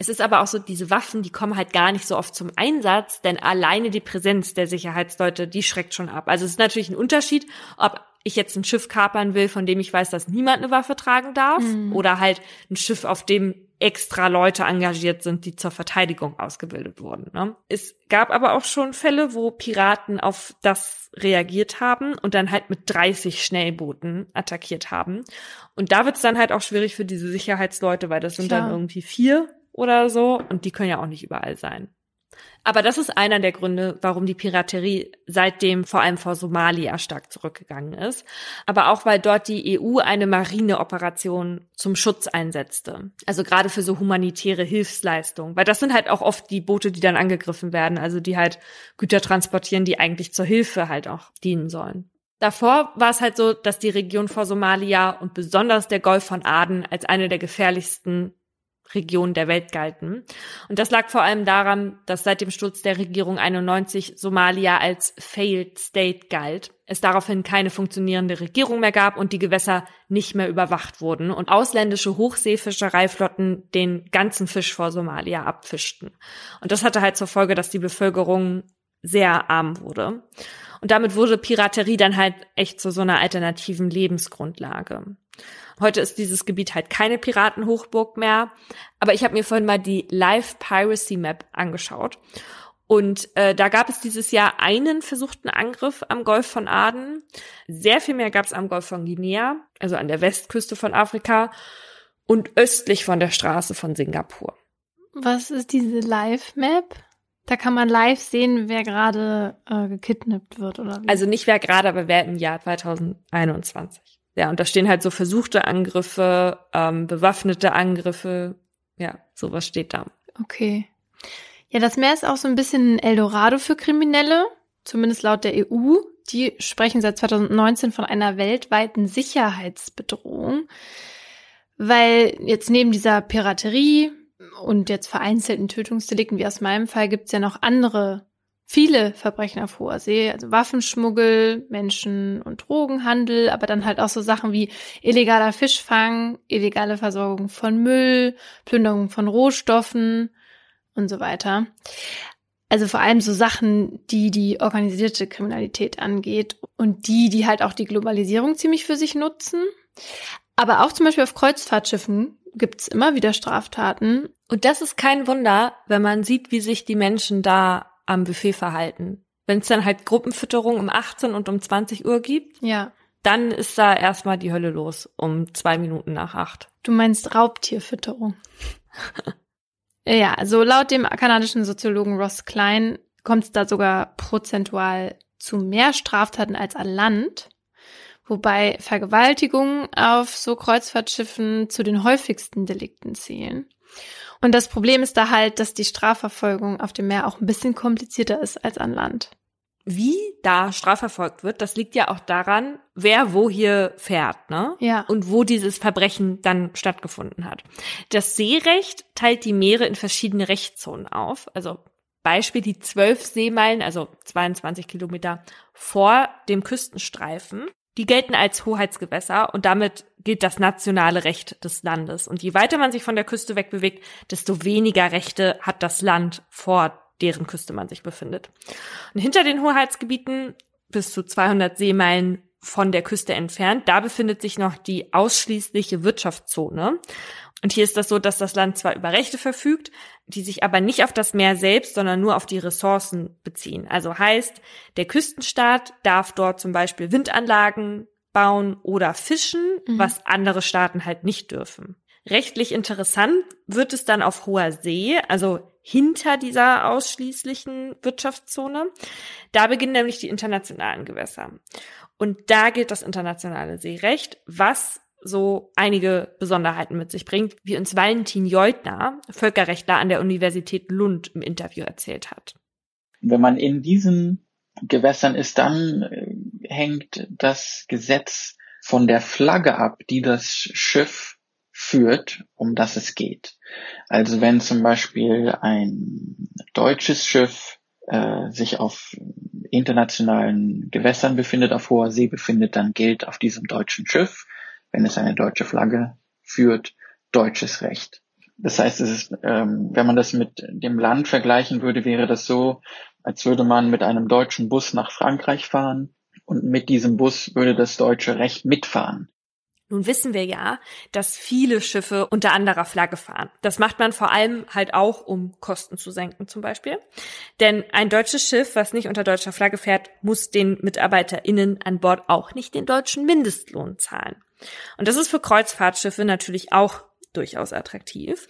Es ist aber auch so, diese Waffen, die kommen halt gar nicht so oft zum Einsatz, denn alleine die Präsenz der Sicherheitsleute, die schreckt schon ab. Also es ist natürlich ein Unterschied, ob ich jetzt ein Schiff kapern will, von dem ich weiß, dass niemand eine Waffe tragen darf, mhm. oder halt ein Schiff, auf dem extra Leute engagiert sind, die zur Verteidigung ausgebildet wurden. Ne? Es gab aber auch schon Fälle, wo Piraten auf das reagiert haben und dann halt mit 30 Schnellbooten attackiert haben. Und da wird es dann halt auch schwierig für diese Sicherheitsleute, weil das sind Klar. dann irgendwie vier oder so und die können ja auch nicht überall sein. Aber das ist einer der Gründe, warum die Piraterie seitdem vor allem vor Somalia stark zurückgegangen ist. Aber auch, weil dort die EU eine Marineoperation zum Schutz einsetzte. Also gerade für so humanitäre Hilfsleistungen. Weil das sind halt auch oft die Boote, die dann angegriffen werden. Also die halt Güter transportieren, die eigentlich zur Hilfe halt auch dienen sollen. Davor war es halt so, dass die Region vor Somalia und besonders der Golf von Aden als eine der gefährlichsten Region der Welt galten. Und das lag vor allem daran, dass seit dem Sturz der Regierung 91 Somalia als Failed State galt, es daraufhin keine funktionierende Regierung mehr gab und die Gewässer nicht mehr überwacht wurden und ausländische Hochseefischereiflotten den ganzen Fisch vor Somalia abfischten. Und das hatte halt zur Folge, dass die Bevölkerung sehr arm wurde. Und damit wurde Piraterie dann halt echt zu so einer alternativen Lebensgrundlage. Heute ist dieses Gebiet halt keine Piratenhochburg mehr. Aber ich habe mir vorhin mal die Live Piracy Map angeschaut. Und äh, da gab es dieses Jahr einen versuchten Angriff am Golf von Aden. Sehr viel mehr gab es am Golf von Guinea, also an der Westküste von Afrika und östlich von der Straße von Singapur. Was ist diese Live-Map? Da kann man live sehen, wer gerade äh, gekidnappt wird, oder wie? Also nicht wer gerade, aber wer im Jahr 2021. Ja, und da stehen halt so versuchte Angriffe, ähm, bewaffnete Angriffe. Ja, sowas steht da. Okay. Ja, das Meer ist auch so ein bisschen ein Eldorado für Kriminelle, zumindest laut der EU. Die sprechen seit 2019 von einer weltweiten Sicherheitsbedrohung, weil jetzt neben dieser Piraterie und jetzt vereinzelten Tötungsdelikten wie aus meinem Fall gibt's ja noch andere viele Verbrechen auf hoher See, also Waffenschmuggel, Menschen- und Drogenhandel, aber dann halt auch so Sachen wie illegaler Fischfang, illegale Versorgung von Müll, Plünderung von Rohstoffen und so weiter. Also vor allem so Sachen, die die organisierte Kriminalität angeht und die, die halt auch die Globalisierung ziemlich für sich nutzen. Aber auch zum Beispiel auf Kreuzfahrtschiffen gibt's immer wieder Straftaten. Und das ist kein Wunder, wenn man sieht, wie sich die Menschen da am Buffet verhalten. Wenn es dann halt Gruppenfütterung um 18 und um 20 Uhr gibt, ja. dann ist da erstmal die Hölle los um zwei Minuten nach acht. Du meinst Raubtierfütterung. ja, also laut dem kanadischen Soziologen Ross Klein kommt es da sogar prozentual zu mehr Straftaten als an Land, wobei Vergewaltigungen auf so Kreuzfahrtschiffen zu den häufigsten Delikten zählen. Und das Problem ist da halt, dass die Strafverfolgung auf dem Meer auch ein bisschen komplizierter ist als an Land. Wie da strafverfolgt wird, das liegt ja auch daran, wer wo hier fährt, ne? Ja. Und wo dieses Verbrechen dann stattgefunden hat. Das Seerecht teilt die Meere in verschiedene Rechtszonen auf. Also Beispiel die zwölf Seemeilen, also 22 Kilometer vor dem Küstenstreifen die gelten als Hoheitsgewässer und damit gilt das nationale Recht des Landes. Und je weiter man sich von der Küste wegbewegt, desto weniger Rechte hat das Land vor deren Küste man sich befindet. Und hinter den Hoheitsgebieten bis zu 200 Seemeilen von der Küste entfernt, da befindet sich noch die ausschließliche Wirtschaftszone. Und hier ist das so, dass das Land zwar über Rechte verfügt, die sich aber nicht auf das Meer selbst, sondern nur auf die Ressourcen beziehen. Also heißt, der Küstenstaat darf dort zum Beispiel Windanlagen bauen oder fischen, mhm. was andere Staaten halt nicht dürfen. Rechtlich interessant wird es dann auf hoher See, also hinter dieser ausschließlichen Wirtschaftszone. Da beginnen nämlich die internationalen Gewässer. Und da gilt das internationale Seerecht, was so einige Besonderheiten mit sich bringt, wie uns Valentin Jeutner, Völkerrechtler an der Universität Lund, im Interview erzählt hat. Wenn man in diesen Gewässern ist, dann äh, hängt das Gesetz von der Flagge ab, die das Schiff führt, um das es geht. Also wenn zum Beispiel ein deutsches Schiff äh, sich auf internationalen Gewässern befindet, auf hoher See befindet, dann gilt auf diesem deutschen Schiff, wenn es eine deutsche Flagge führt, deutsches Recht. Das heißt, es ist, ähm, wenn man das mit dem Land vergleichen würde, wäre das so, als würde man mit einem deutschen Bus nach Frankreich fahren und mit diesem Bus würde das deutsche Recht mitfahren. Nun wissen wir ja, dass viele Schiffe unter anderer Flagge fahren. Das macht man vor allem halt auch, um Kosten zu senken zum Beispiel. Denn ein deutsches Schiff, was nicht unter deutscher Flagge fährt, muss den MitarbeiterInnen an Bord auch nicht den deutschen Mindestlohn zahlen. Und das ist für Kreuzfahrtschiffe natürlich auch durchaus attraktiv.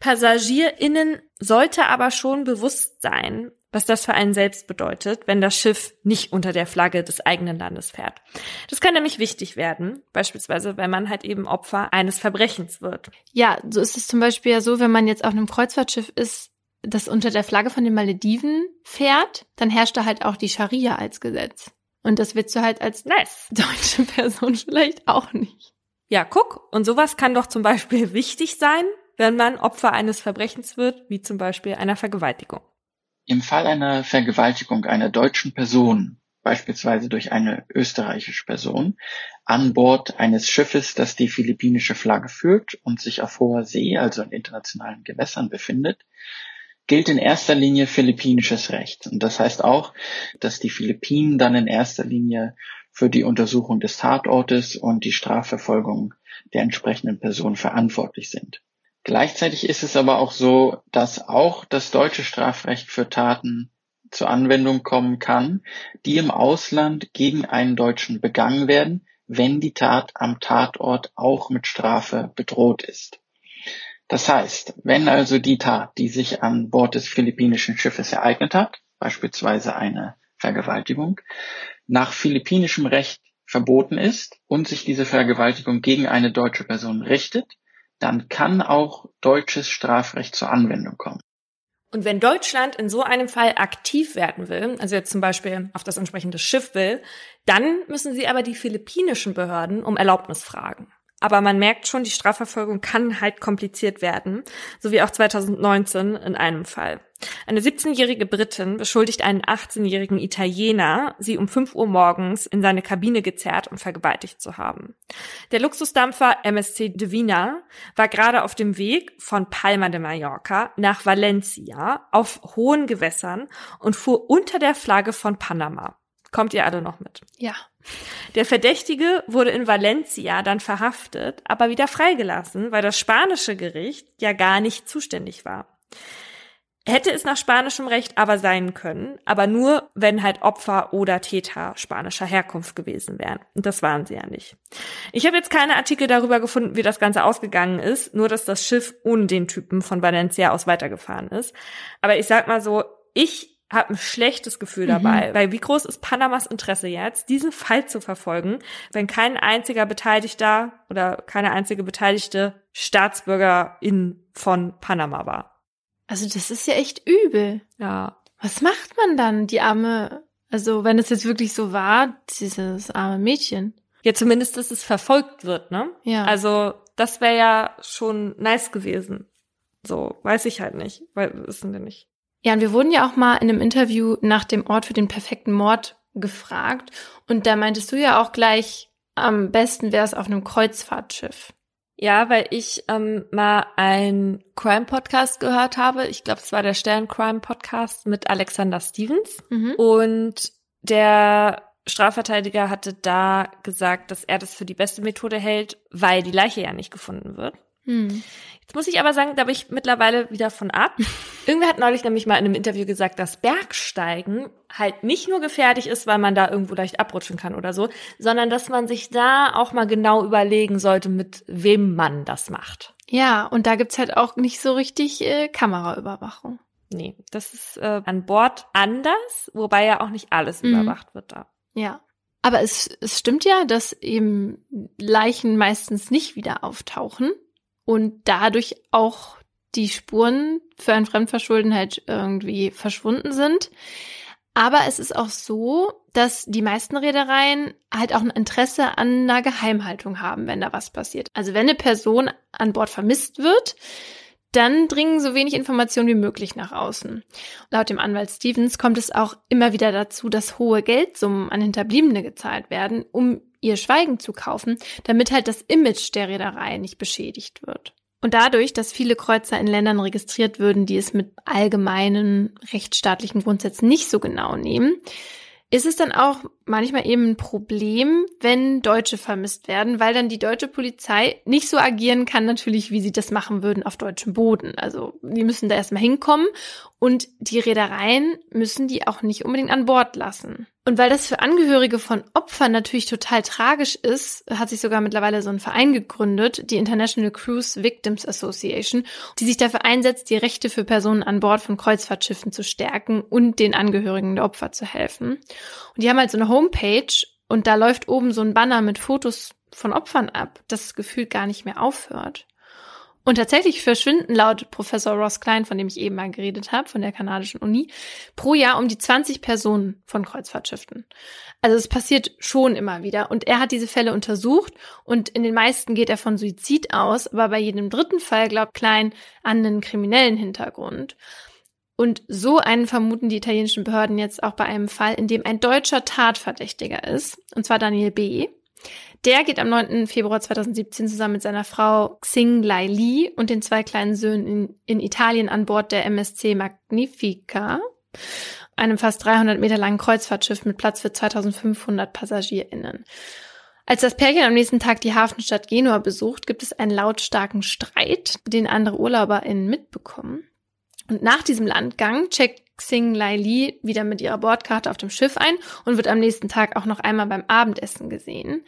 PassagierInnen sollte aber schon bewusst sein, was das für einen selbst bedeutet, wenn das Schiff nicht unter der Flagge des eigenen Landes fährt. Das kann nämlich wichtig werden, beispielsweise wenn man halt eben Opfer eines Verbrechens wird. Ja, so ist es zum Beispiel ja so, wenn man jetzt auf einem Kreuzfahrtschiff ist, das unter der Flagge von den Malediven fährt, dann herrscht da halt auch die Scharia als Gesetz. Und das willst du halt als nice. deutsche Person vielleicht auch nicht. Ja, guck, und sowas kann doch zum Beispiel wichtig sein, wenn man Opfer eines Verbrechens wird, wie zum Beispiel einer Vergewaltigung. Im Fall einer Vergewaltigung einer deutschen Person, beispielsweise durch eine österreichische Person, an Bord eines Schiffes, das die philippinische Flagge führt und sich auf hoher See, also in internationalen Gewässern befindet, gilt in erster Linie philippinisches Recht. Und das heißt auch, dass die Philippinen dann in erster Linie für die Untersuchung des Tatortes und die Strafverfolgung der entsprechenden Person verantwortlich sind. Gleichzeitig ist es aber auch so, dass auch das deutsche Strafrecht für Taten zur Anwendung kommen kann, die im Ausland gegen einen Deutschen begangen werden, wenn die Tat am Tatort auch mit Strafe bedroht ist. Das heißt, wenn also die Tat, die sich an Bord des philippinischen Schiffes ereignet hat, beispielsweise eine Vergewaltigung, nach philippinischem Recht verboten ist und sich diese Vergewaltigung gegen eine deutsche Person richtet, dann kann auch deutsches Strafrecht zur Anwendung kommen. Und wenn Deutschland in so einem Fall aktiv werden will, also jetzt zum Beispiel auf das entsprechende Schiff will, dann müssen sie aber die philippinischen Behörden um Erlaubnis fragen. Aber man merkt schon, die Strafverfolgung kann halt kompliziert werden, so wie auch 2019 in einem Fall. Eine 17-jährige Britin beschuldigt einen 18-jährigen Italiener, sie um 5 Uhr morgens in seine Kabine gezerrt und vergewaltigt zu haben. Der Luxusdampfer MSC Divina war gerade auf dem Weg von Palma de Mallorca nach Valencia auf hohen Gewässern und fuhr unter der Flagge von Panama. Kommt ihr alle noch mit? Ja. Der Verdächtige wurde in Valencia dann verhaftet, aber wieder freigelassen, weil das spanische Gericht ja gar nicht zuständig war. Hätte es nach spanischem Recht aber sein können, aber nur, wenn halt Opfer oder Täter spanischer Herkunft gewesen wären. Und das waren sie ja nicht. Ich habe jetzt keine Artikel darüber gefunden, wie das Ganze ausgegangen ist, nur dass das Schiff ohne den Typen von Valencia aus weitergefahren ist. Aber ich sag mal so, ich habe ein schlechtes Gefühl dabei, mhm. weil wie groß ist Panamas Interesse jetzt, diesen Fall zu verfolgen, wenn kein einziger Beteiligter oder keine einzige beteiligte Staatsbürgerin von Panama war. Also das ist ja echt übel. Ja. Was macht man dann, die arme, also wenn es jetzt wirklich so war, dieses arme Mädchen? Ja, zumindest, dass es verfolgt wird, ne? Ja. Also das wäre ja schon nice gewesen. So, weiß ich halt nicht, weil wissen wir nicht. Ja, und wir wurden ja auch mal in einem Interview nach dem Ort für den perfekten Mord gefragt. Und da meintest du ja auch gleich, am besten wäre es auf einem Kreuzfahrtschiff. Ja, weil ich ähm, mal einen Crime-Podcast gehört habe. Ich glaube, es war der Stern-Crime-Podcast mit Alexander Stevens. Mhm. Und der Strafverteidiger hatte da gesagt, dass er das für die beste Methode hält, weil die Leiche ja nicht gefunden wird. Mhm. Jetzt muss ich aber sagen, da bin ich mittlerweile wieder von ab. Irgendwer hat neulich nämlich mal in einem Interview gesagt, dass Bergsteigen halt nicht nur gefährlich ist, weil man da irgendwo leicht abrutschen kann oder so, sondern dass man sich da auch mal genau überlegen sollte, mit wem man das macht. Ja, und da gibt's halt auch nicht so richtig äh, Kameraüberwachung. Nee, das ist äh, an Bord anders, wobei ja auch nicht alles mhm. überwacht wird da. Ja. Aber es, es stimmt ja, dass eben Leichen meistens nicht wieder auftauchen und dadurch auch die Spuren für ein Fremdverschulden halt irgendwie verschwunden sind. Aber es ist auch so, dass die meisten Reedereien halt auch ein Interesse an einer Geheimhaltung haben, wenn da was passiert. Also wenn eine Person an Bord vermisst wird, dann dringen so wenig Informationen wie möglich nach außen. Laut dem Anwalt Stevens kommt es auch immer wieder dazu, dass hohe Geldsummen an Hinterbliebene gezahlt werden, um ihr Schweigen zu kaufen, damit halt das Image der Reederei nicht beschädigt wird. Und dadurch, dass viele Kreuzer in Ländern registriert würden, die es mit allgemeinen rechtsstaatlichen Grundsätzen nicht so genau nehmen, ist es dann auch manchmal eben ein Problem, wenn Deutsche vermisst werden, weil dann die deutsche Polizei nicht so agieren kann, natürlich, wie sie das machen würden auf deutschem Boden. Also die müssen da erstmal hinkommen und die Reedereien müssen die auch nicht unbedingt an Bord lassen. Und weil das für Angehörige von Opfern natürlich total tragisch ist, hat sich sogar mittlerweile so ein Verein gegründet, die International Cruise Victims Association, die sich dafür einsetzt, die Rechte für Personen an Bord von Kreuzfahrtschiffen zu stärken und den Angehörigen der Opfer zu helfen. Und die haben halt so eine Homepage und da läuft oben so ein Banner mit Fotos von Opfern ab, das gefühlt gar nicht mehr aufhört. Und tatsächlich verschwinden laut Professor Ross Klein, von dem ich eben mal geredet habe, von der kanadischen Uni, pro Jahr um die 20 Personen von Kreuzfahrtschiffen. Also es passiert schon immer wieder. Und er hat diese Fälle untersucht und in den meisten geht er von Suizid aus, aber bei jedem dritten Fall glaubt Klein an einen kriminellen Hintergrund. Und so einen vermuten die italienischen Behörden jetzt auch bei einem Fall, in dem ein deutscher Tatverdächtiger ist, und zwar Daniel B. Der geht am 9. Februar 2017 zusammen mit seiner Frau Xing Lai Li und den zwei kleinen Söhnen in, in Italien an Bord der MSC Magnifica, einem fast 300 Meter langen Kreuzfahrtschiff mit Platz für 2500 PassagierInnen. Als das Pärchen am nächsten Tag die Hafenstadt Genua besucht, gibt es einen lautstarken Streit, den andere UrlauberInnen mitbekommen. Und nach diesem Landgang checkt Xing Lai Li wieder mit ihrer Bordkarte auf dem Schiff ein und wird am nächsten Tag auch noch einmal beim Abendessen gesehen.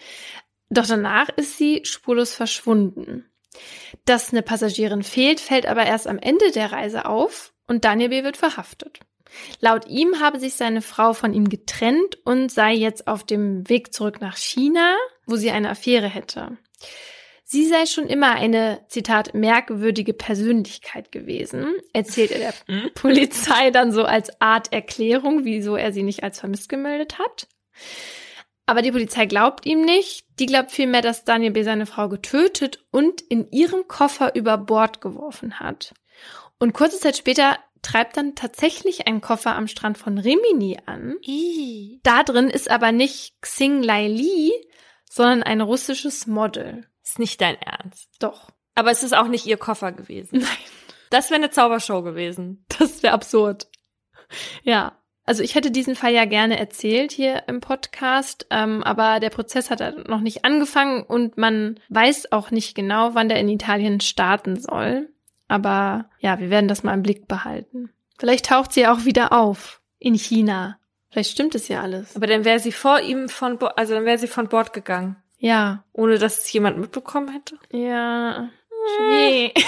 Doch danach ist sie spurlos verschwunden. Dass eine Passagierin fehlt, fällt aber erst am Ende der Reise auf und Daniel B. wird verhaftet. Laut ihm habe sich seine Frau von ihm getrennt und sei jetzt auf dem Weg zurück nach China, wo sie eine Affäre hätte. Sie sei schon immer eine, Zitat, merkwürdige Persönlichkeit gewesen, erzählt er der hm? Polizei dann so als Art Erklärung, wieso er sie nicht als vermisst gemeldet hat. Aber die Polizei glaubt ihm nicht. Die glaubt vielmehr, dass Daniel B. seine Frau getötet und in ihren Koffer über Bord geworfen hat. Und kurze Zeit später treibt dann tatsächlich ein Koffer am Strand von Rimini an. Ii. Da drin ist aber nicht Xing Lai Li, sondern ein russisches Model. Ist nicht dein Ernst. Doch. Aber es ist auch nicht ihr Koffer gewesen. Nein. Das wäre eine Zaubershow gewesen. Das wäre absurd. Ja. Also ich hätte diesen Fall ja gerne erzählt hier im Podcast, ähm, aber der Prozess hat noch nicht angefangen und man weiß auch nicht genau, wann der in Italien starten soll. Aber ja, wir werden das mal im Blick behalten. Vielleicht taucht sie auch wieder auf in China. Vielleicht stimmt es ja alles. Aber dann wäre sie vor ihm von Bord, also dann wäre sie von Bord gegangen. Ja. Ohne dass es jemand mitbekommen hätte. Ja. Nee.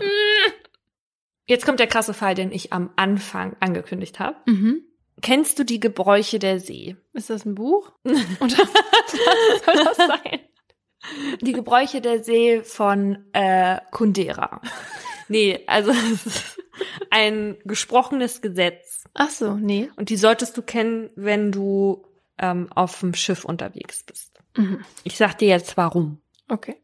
Jetzt kommt der krasse Fall, den ich am Anfang angekündigt habe. mhm. Kennst du die Gebräuche der See? Ist das ein Buch? Oder was soll das sein? Die Gebräuche der See von äh, Kundera. Nee, also es ist ein gesprochenes Gesetz. Ach so, nee. Und die solltest du kennen, wenn du ähm, auf dem Schiff unterwegs bist. Mhm. Ich sag dir jetzt warum. Okay.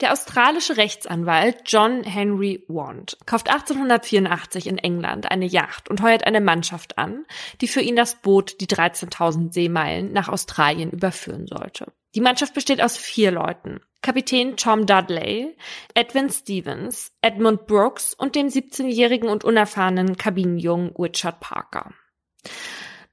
Der australische Rechtsanwalt John Henry Wand kauft 1884 in England eine Yacht und heuert eine Mannschaft an, die für ihn das Boot die 13.000 Seemeilen nach Australien überführen sollte. Die Mannschaft besteht aus vier Leuten. Kapitän Tom Dudley, Edwin Stevens, Edmund Brooks und dem 17-jährigen und unerfahrenen Kabinenjungen Richard Parker.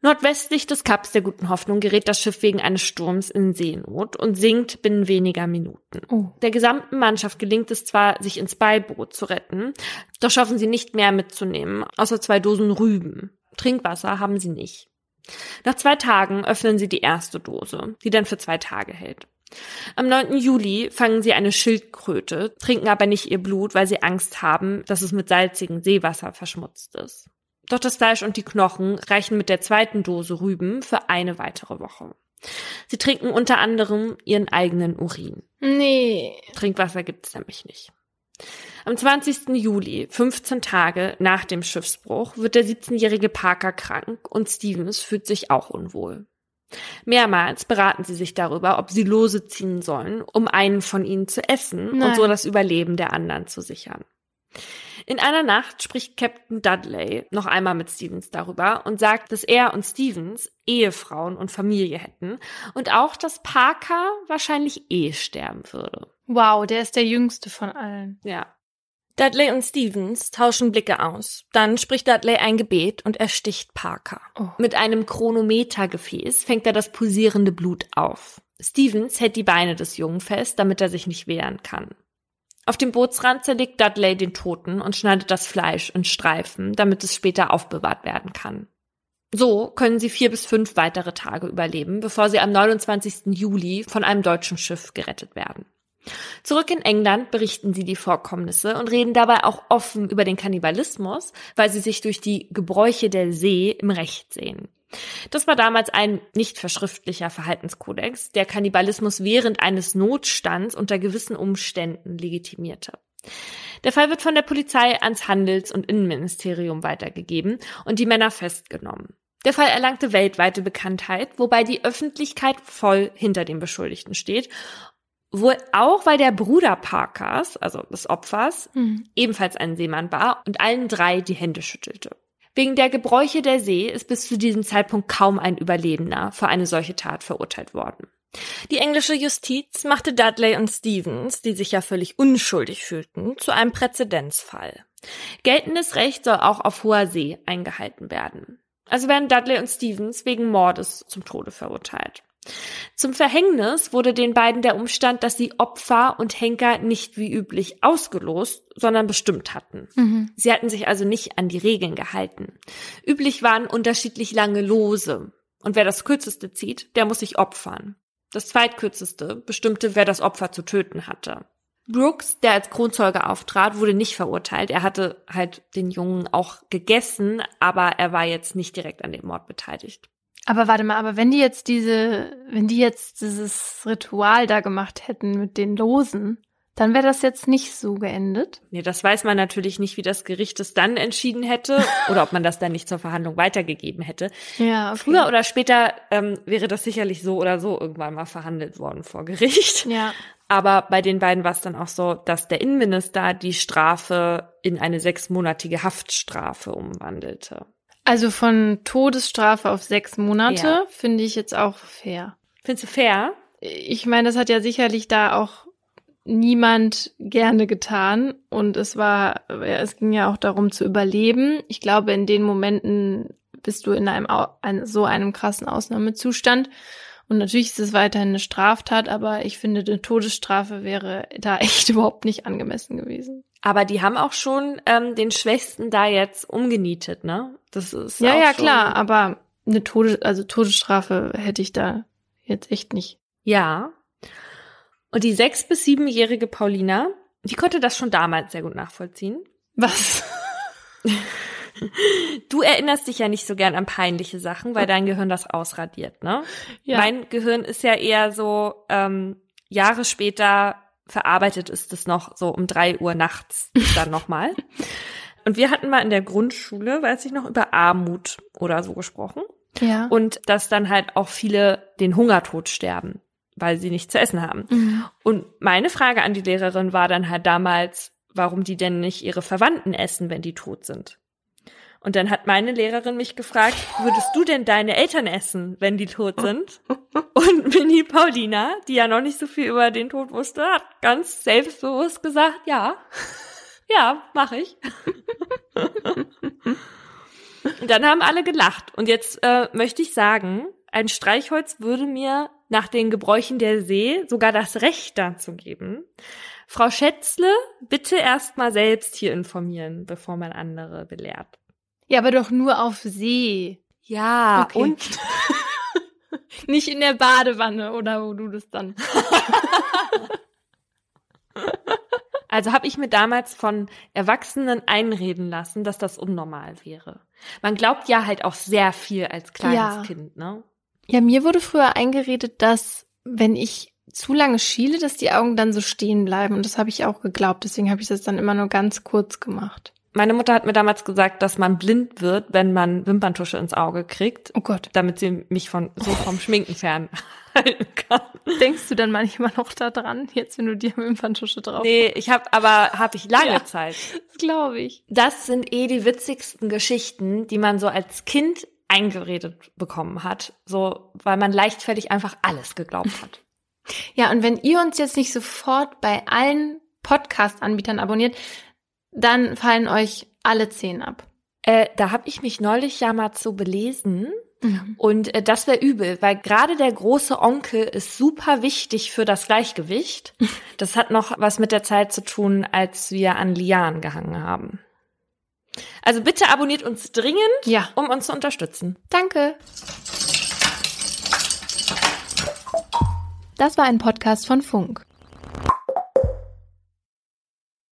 Nordwestlich des Kaps der Guten Hoffnung gerät das Schiff wegen eines Sturms in Seenot und sinkt binnen weniger Minuten. Oh. Der gesamten Mannschaft gelingt es zwar, sich ins Beiboot zu retten, doch schaffen sie nicht mehr mitzunehmen, außer zwei Dosen Rüben. Trinkwasser haben sie nicht. Nach zwei Tagen öffnen sie die erste Dose, die dann für zwei Tage hält. Am 9. Juli fangen sie eine Schildkröte, trinken aber nicht ihr Blut, weil sie Angst haben, dass es mit salzigem Seewasser verschmutzt ist. Doch das Fleisch und die Knochen reichen mit der zweiten Dose Rüben für eine weitere Woche. Sie trinken unter anderem ihren eigenen Urin. Nee. Trinkwasser gibt es nämlich nicht. Am 20. Juli, 15 Tage nach dem Schiffsbruch, wird der 17-jährige Parker krank und Stevens fühlt sich auch unwohl. Mehrmals beraten sie sich darüber, ob sie Lose ziehen sollen, um einen von ihnen zu essen Nein. und so das Überleben der anderen zu sichern. In einer Nacht spricht Captain Dudley noch einmal mit Stevens darüber und sagt, dass er und Stevens Ehefrauen und Familie hätten und auch, dass Parker wahrscheinlich eh sterben würde. Wow, der ist der jüngste von allen. Ja. Dudley und Stevens tauschen Blicke aus. Dann spricht Dudley ein Gebet und ersticht Parker. Oh. Mit einem Chronometergefäß fängt er das pulsierende Blut auf. Stevens hält die Beine des Jungen fest, damit er sich nicht wehren kann. Auf dem Bootsrand zerlegt Dudley den Toten und schneidet das Fleisch in Streifen, damit es später aufbewahrt werden kann. So können sie vier bis fünf weitere Tage überleben, bevor sie am 29. Juli von einem deutschen Schiff gerettet werden. Zurück in England berichten sie die Vorkommnisse und reden dabei auch offen über den Kannibalismus, weil sie sich durch die Gebräuche der See im Recht sehen. Das war damals ein nicht verschriftlicher Verhaltenskodex, der Kannibalismus während eines Notstands unter gewissen Umständen legitimierte. Der Fall wird von der Polizei ans Handels- und Innenministerium weitergegeben und die Männer festgenommen. Der Fall erlangte weltweite Bekanntheit, wobei die Öffentlichkeit voll hinter dem Beschuldigten steht Wohl auch, weil der Bruder Parkers, also des Opfers, Mhm. ebenfalls ein Seemann war und allen drei die Hände schüttelte. Wegen der Gebräuche der See ist bis zu diesem Zeitpunkt kaum ein Überlebender für eine solche Tat verurteilt worden. Die englische Justiz machte Dudley und Stevens, die sich ja völlig unschuldig fühlten, zu einem Präzedenzfall. Geltendes Recht soll auch auf hoher See eingehalten werden. Also werden Dudley und Stevens wegen Mordes zum Tode verurteilt. Zum Verhängnis wurde den beiden der Umstand, dass sie Opfer und Henker nicht wie üblich ausgelost, sondern bestimmt hatten. Mhm. Sie hatten sich also nicht an die Regeln gehalten. Üblich waren unterschiedlich lange Lose. Und wer das kürzeste zieht, der muss sich opfern. Das zweitkürzeste bestimmte, wer das Opfer zu töten hatte. Brooks, der als Kronzeuge auftrat, wurde nicht verurteilt. Er hatte halt den Jungen auch gegessen, aber er war jetzt nicht direkt an dem Mord beteiligt. Aber warte mal, aber wenn die jetzt diese, wenn die jetzt dieses Ritual da gemacht hätten mit den Losen, dann wäre das jetzt nicht so geendet. Nee, das weiß man natürlich nicht, wie das Gericht es dann entschieden hätte oder ob man das dann nicht zur Verhandlung weitergegeben hätte. Ja, okay. Früher oder später ähm, wäre das sicherlich so oder so irgendwann mal verhandelt worden vor Gericht. Ja. Aber bei den beiden war es dann auch so, dass der Innenminister die Strafe in eine sechsmonatige Haftstrafe umwandelte. Also von Todesstrafe auf sechs Monate Ja. finde ich jetzt auch fair. Findest du fair? Ich meine, das hat ja sicherlich da auch niemand gerne getan und es war, ja, es ging ja auch darum zu überleben. Ich glaube, in den Momenten bist du in einem ein, so einem krassen Ausnahmezustand und natürlich ist es weiterhin eine Straftat, aber ich finde, eine Todesstrafe wäre da echt überhaupt nicht angemessen gewesen. Aber die haben auch schon ähm, den Schwächsten da jetzt umgenietet, ne? Das ist Ja, ja, klar, aber eine Todes also Todesstrafe hätte ich da jetzt echt nicht. Ja. Und die sechs- bis siebenjährige Paulina, die konnte das schon damals sehr gut nachvollziehen. Was? Du erinnerst dich ja nicht so gern an peinliche Sachen, weil dein Gehirn das ausradiert, ne? Ja. Mein Gehirn ist ja eher so, ähm, Jahre später verarbeitet ist es noch so um drei Uhr nachts dann nochmal. Und wir hatten mal in der Grundschule, weiß ich noch, über Armut oder so gesprochen. ja. Und dass dann halt auch viele den Hungertod sterben, weil sie nichts zu essen haben. Mhm. Und meine Frage an die Lehrerin war dann halt damals, warum die denn nicht ihre Verwandten essen, wenn die tot sind. Und dann hat meine Lehrerin mich gefragt, würdest du denn deine Eltern essen, wenn die tot sind? Und Mini Paulina, die ja noch nicht so viel über den Tod wusste, hat ganz selbstbewusst gesagt, ja, ja, mache ich. Und dann haben alle gelacht. Und jetzt äh, möchte ich sagen, ein Streichholz würde mir nach den Gebräuchen der See sogar das Recht dazu geben. Frau Schätzle, bitte erst mal selbst hier informieren, bevor man andere belehrt. Ja, aber doch nur auf See. Ja, Okay. und Nicht in der Badewanne oder wo du das dann. also habe ich mir damals von Erwachsenen einreden lassen, dass das unnormal wäre. Man glaubt ja halt auch sehr viel als kleines Ja. Kind, ne? Ja, mir wurde früher eingeredet, dass wenn ich zu lange schiele, dass die Augen dann so stehen bleiben. Und das habe ich auch geglaubt. Deswegen habe ich das dann immer nur ganz kurz gemacht. Meine Mutter hat mir damals gesagt, dass man blind wird, wenn man Wimperntusche ins Auge kriegt. Oh Gott. Damit sie mich von so vom Schminken fernhalten kann. Denkst du dann manchmal noch da dran, jetzt wenn du dir Wimperntusche drauf Nee, ich habe aber habe ich lange Ja. Zeit. Das glaube ich. Das sind eh die witzigsten Geschichten, die man so als Kind eingeredet bekommen hat, so weil man leichtfertig einfach alles geglaubt hat. Ja, und wenn ihr uns jetzt nicht sofort bei allen Podcast-Anbietern abonniert, dann fallen euch alle zehn ab. Äh, da habe ich mich neulich ja mal zu belesen. Mhm. Und äh, das wäre übel, weil gerade der große Onkel ist super wichtig für das Gleichgewicht. Das hat noch was mit der Zeit zu tun, als wir an Lianen gehangen haben. Also bitte abonniert uns dringend, Ja, um uns zu unterstützen. danke. Das war ein Podcast von Funk.